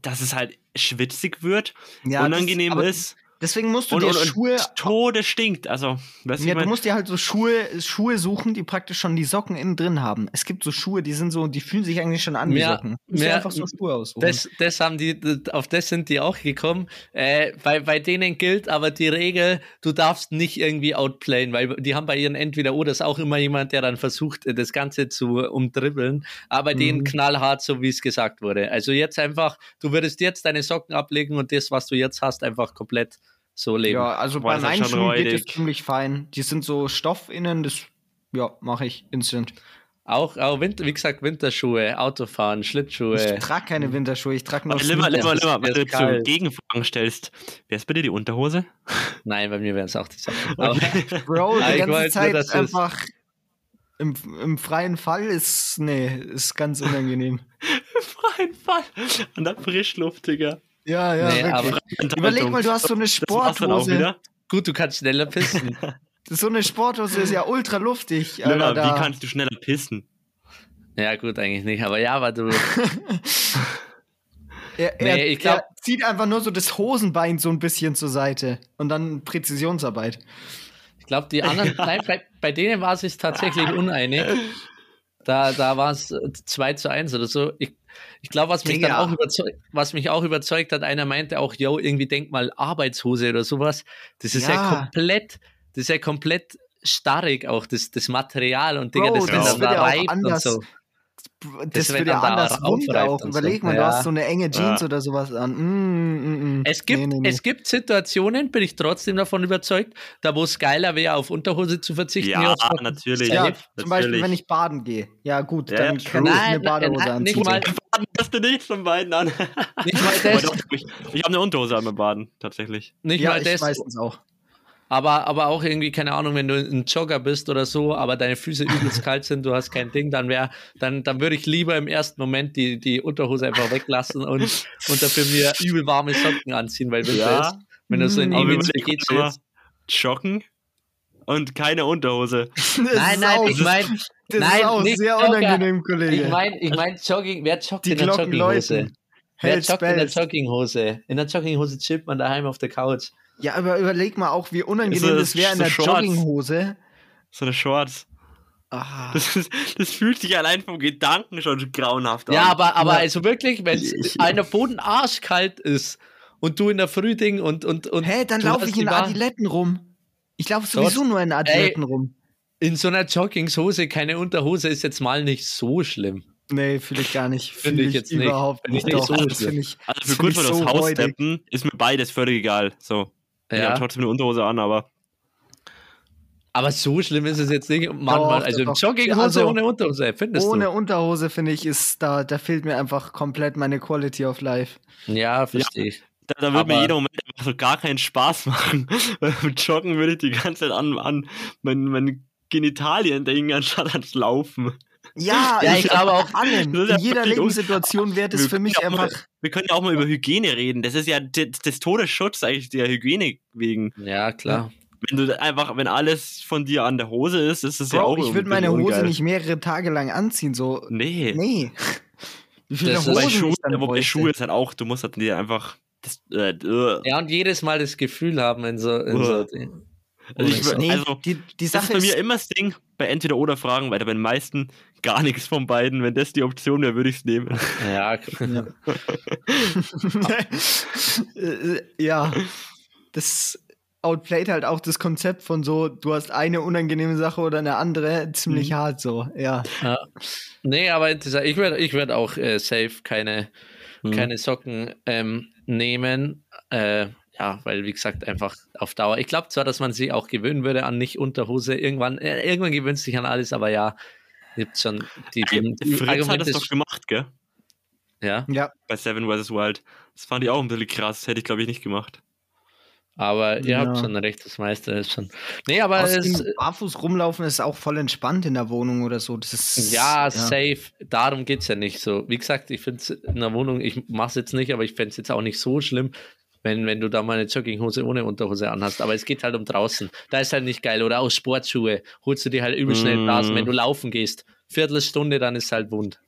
dass es halt schwitzig wird, Ja, unangenehm das, aber ist Deswegen musst du und, dir und, und Schuhe. Tode stinkt. Also, weißt du, Ja, ich du musst dir halt so Schuhe, Schuhe suchen, die praktisch schon die Socken innen drin haben. Es gibt so Schuhe, die sind so, die fühlen sich eigentlich schon an wie Ja, Socken. Du musst ja, einfach so Schuhe aussuchen. Das, das haben die, auf das sind die auch gekommen. Äh, bei, bei denen gilt aber die Regel, du darfst nicht irgendwie outplayen, weil die haben bei ihren Entweder-Oders auch immer jemand, der dann versucht, äh, das Ganze zu umdribbeln, aber denen Mhm. knallhart, so wie es gesagt wurde. Also jetzt einfach, du würdest jetzt deine Socken ablegen und das, was du jetzt hast, einfach komplett so leben. ja, also Boah, bei meinen Schuhen geht es räudig. ziemlich fein. Die sind so Stoff innen, das, ja, mache ich instant. Auch, auch Winter, wie gesagt, Winterschuhe, Autofahren, Schlittschuhe. Ich trage keine Winterschuhe, ich trage nur Aber Limmer, Sneaker. Limmer, Limmer, mir wenn du zu. Gegenfragen stellst, wer ist bitte die Unterhose? Nein, bei mir wären es auch die Socken. Aber, Bro, die ich ganze weiß nur, Zeit es- einfach im, im freien Fall ist, nee, ist ganz unangenehm. Freien Fall. Und dann Frischluft, Digga. Ja, ja, Nee, aber- Überleg mal, du hast so eine Sporthose. gut, du kannst schneller pissen. So eine Sporthose ist ja ultra luftig. Alter, wie da. kannst du schneller pissen? ja, gut, eigentlich nicht. Aber ja, aber du. Er, er, Nee, ich glaub- er zieht einfach nur so das Hosenbein so ein bisschen zur Seite und dann Präzisionsarbeit. Ich glaube, die anderen, nein, bei, bei denen war es sich tatsächlich uneinig. Da, da war es 2 zu 1 oder so. Ich, ich glaube, was mich dann auch überzeugt, was mich auch überzeugt hat, einer meinte auch, yo, irgendwie denk mal Arbeitshose oder sowas. Das ist ja, Ja. komplett, das ist ja komplett starrig auch, das, das Material und Digga, Bro, das, das wird ja auch anders. so. Das, wird wird ja anders auch. Überleg mal, du Ja. hast so eine enge Jeans Ja. oder sowas an. Mm, mm, mm. Es gibt, Nee, nee, nee. es gibt Situationen, bin ich trotzdem davon überzeugt, da wo es geiler wäre, auf Unterhose zu verzichten. Ja, natürlich. ja, safe, zum Beispiel, natürlich. wenn ich baden gehe. Ja, gut, Ja, dann kann ich eine Badehose nein, nicht anziehen. mal- Baden hast du nicht von beiden an. Nicht mal das, ich ich habe eine Unterhose einmal baden, tatsächlich. nicht Ja, mal ich das meistens auch. Aber, aber auch irgendwie, keine Ahnung, wenn du ein Jogger bist oder so, aber deine Füße übelst kalt sind, du hast kein Ding, dann wäre, dann, dann würde ich lieber im ersten Moment die, die Unterhose einfach weglassen und, und dafür mir übel warme Socken anziehen, weil Winter Ja. ist. Wenn du so in mal, chillst. Joggen und keine Unterhose. Nein, nein, ich meine, das nein, ist auch nicht sehr Jogger. unangenehm, Kollege. ich meine, ich mein Jogging, wer joggt Die in der Jogginghose? Wer joggt in der. Jogginghose? In der Jogginghose chillt man daheim auf der Couch. Ja, aber überleg mal auch, wie unangenehm So- das wäre in so der Shorts. Jogginghose. So eine Shorts. Ah. Das, ist, das fühlt sich allein vom Gedanken schon grauenhaft an. Ja, aber, aber Ja. also wirklich, wenn einer Boden arschkalt ist und du in der Früh Ding und und und Hä, dann laufe ich in Adiletten rum. Ich laufe sowieso nur in Athleten rum. In so einer Joggingshose keine Unterhose ist jetzt mal nicht so schlimm. Nee, fühle ich gar nicht. Finde ich jetzt überhaupt nicht. nicht. Doch, so das schlimm. finde ich. Also für kurz vor das so Haus steppen ist mir beides völlig egal. So. Ich Ja. habe trotzdem eine Unterhose an, aber Aber so schlimm ist es jetzt nicht. Manchmal, Doch, also doch. Jogginghose Also, ohne Unterhose, findest Ohne Unterhose, finde ich, ist da, da fehlt mir einfach komplett meine Quality of Life. du? Ja, verstehe ich. da, da würde mir jeder Moment einfach so gar keinen Spaß machen. Mit Joggen würde ich die ganze Zeit an, an meinen mein Genitalien denken, anstatt ans Laufen. Ja, Ja, ich glaube auch- allem. Das ist In jeder Lebenssituation wäre das für mich einfach. Mal, wir können ja auch mal über Hygiene reden. Das ist ja des, des Todesschutz eigentlich der Hygiene wegen. Ja, klar. Wenn du einfach, wenn alles von dir an der Hose ist, ist es ja auch ich würde meine Hose ungeil. nicht mehrere Tage lang anziehen. So, Nee. nee. Wie viele Das Hosen Schuhe, ich dann wobei bräuchte. Schuhe ist halt auch, du musst halt dir einfach. Das, äh, äh. Ja, und jedes Mal das Gefühl haben in so. In so Also, ich, so. Nee, also die, die das Sache ist bei mir ist, immer das Ding bei entweder oder Fragen, weil bei den meisten gar nichts von beiden. Wenn das die Option wäre, würde ich es nehmen. ja, Äh, ja, das outplayt halt auch das Konzept von so, du hast eine unangenehme Sache oder eine andere, ziemlich Mhm. hart so, ja. Nee, aber interessant. ich würde ich würd auch äh, safe keine, Mhm. keine Socken ähm, nehmen. Äh, ja, weil, wie gesagt, einfach auf Dauer. Ich glaube zwar, dass man sich auch gewöhnen würde an nicht Unterhose. Irgendwann, äh, irgendwann gewöhnt sich an alles, aber ja, gibt schon die, die, die Fritz hat das doch gemacht, gell? Ja, Ja, Bei Seven vs. Wild. Das fand ich auch ein bisschen krass. Hätte ich, glaube ich, nicht gemacht. aber ihr Ja. habt schon recht, das meiste ist schon. Nee, aber es, barfuß rumlaufen ist auch voll entspannt in der Wohnung oder so. Das ist, Ja, safe. Darum geht es ja nicht so. Wie gesagt, ich finde es in der Wohnung, ich mache es jetzt nicht, aber ich fände es jetzt auch nicht so schlimm, wenn, wenn du da mal eine Jogginghose ohne Unterhose anhast. Aber es geht halt um draußen. Da ist halt nicht geil. Oder auch Sportschuhe. Holst du dir halt übel schnell Mm. Blasen, wenn du laufen gehst. Viertelstunde, dann ist halt wund.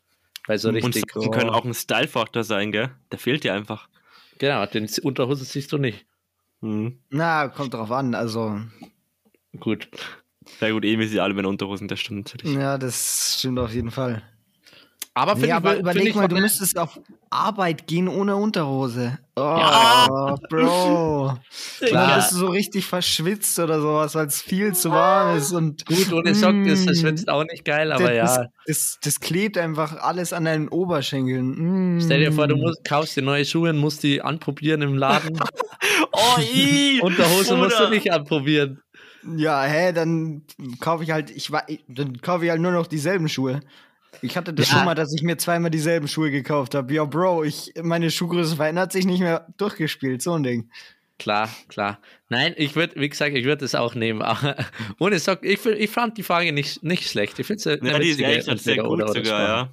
Weil so Und richtig. Socken können auch ein Style-Faktor sein, gell? Der fehlt dir einfach. Genau, den Unterhose siehst du nicht. Mhm. Na, kommt drauf an. Also, Gut. Ja gut, eh, wir sind alle mit Unterhosen, das stimmt natürlich. ja, das stimmt auf jeden Fall. Aber, Nee, ich- aber find überleg ich mal, du müsstest auf Arbeit gehen ohne Unterhose. Oh, Ja. Bro. Dann Klar. bist du so richtig verschwitzt oder sowas, weil es viel zu warm ist und Gut, ohne Socken ist das Mm. auch nicht geil, aber das, ja. das, das klebt einfach alles an deinen Oberschenkeln. Mm. Stell dir vor, du musst, kaufst dir neue Schuhe und musst die anprobieren im Laden. Oh, i! Unterhose musst du nicht anprobieren. Ja, hä, dann kaufe ich halt, ich dann kaufe ich halt nur noch dieselben Schuhe. Ich hatte das Ja. schon mal, dass ich mir zweimal dieselben Schuhe gekauft habe. Ja, Bro, ich, meine Schuhgröße verändert sich nicht mehr durchgespielt, so ein Ding. Klar, klar. Nein, ich würde, wie gesagt, ich würde es auch nehmen. Aber ohne Socken, ich, find- ich fand die Frage nicht, nicht schlecht. Ich finde es Ja, die ist gesagt sehr gut sogar, ja.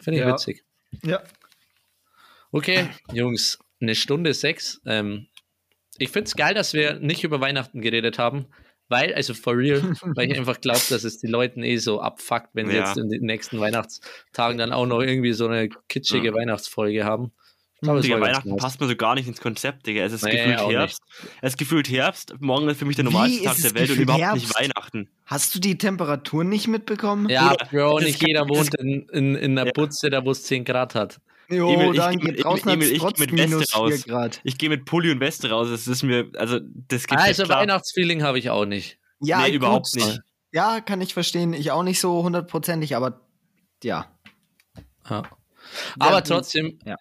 Finde ich Ja. witzig. Ja. Okay, Jungs, eine Stunde sechs. Ähm, ich finde es geil, dass wir nicht über Weihnachten geredet haben, weil, also for real, weil ich einfach glaube, dass es die Leuten eh so abfuckt, wenn sie Ja. jetzt in den nächsten Weihnachtstagen dann auch noch irgendwie so eine kitschige Ja. Weihnachtsfolge haben. Glaube, es Digga, Weihnachten nice. passt mir so gar nicht ins Konzept, Digga. Es ist Nee, gefühlt Herbst. Es ist gefühlt Herbst. Morgen ist für mich der normalste Tag der Welt und überhaupt nicht Herbst? Weihnachten. Hast du die Temperatur nicht mitbekommen? Ja, Bro, nicht jeder wohnt in, in, in einer Ja. Butze, da wo es 10 Grad hat. Jo, Emil, ich dann geh mit- geht draußen Emil, ich geh trotzdem mit Weste minus 4 raus. Grad. Ich gehe mit Pulli und Weste raus. Das ist mir, also, das geht Also klar. Weihnachtsfeeling habe ich auch nicht. Ja, nee, gut. überhaupt nicht. Ja, kann ich verstehen. Ich auch nicht so hundertprozentig, aber ja. Ja. Aber gut. trotzdem Ja.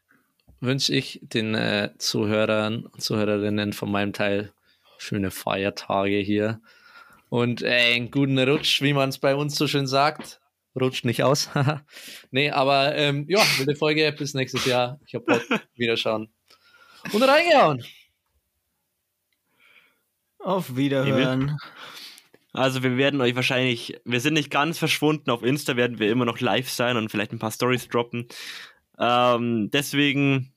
wünsche ich den äh, Zuhörern und Zuhörerinnen von meinem Teil schöne Feiertage hier und äh, einen guten Rutsch, wie man es bei uns so schön sagt. Rutscht nicht aus. nee, aber ähm, ja, wilde Folge. Bis nächstes Jahr. Ich hab Bock. Wiederschauen. Und reingehauen. Auf Wiederhören. Also wir werden euch wahrscheinlich, wir sind nicht ganz verschwunden, auf Insta werden wir immer noch live sein und vielleicht ein paar Stories droppen. Ähm, deswegen,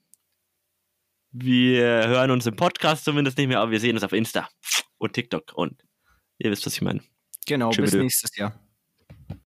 wir hören uns im Podcast zumindest nicht mehr, aber wir sehen uns auf Insta und TikTok und ihr wisst, was ich meine. Genau, Tschö, bis nächstes Jahr.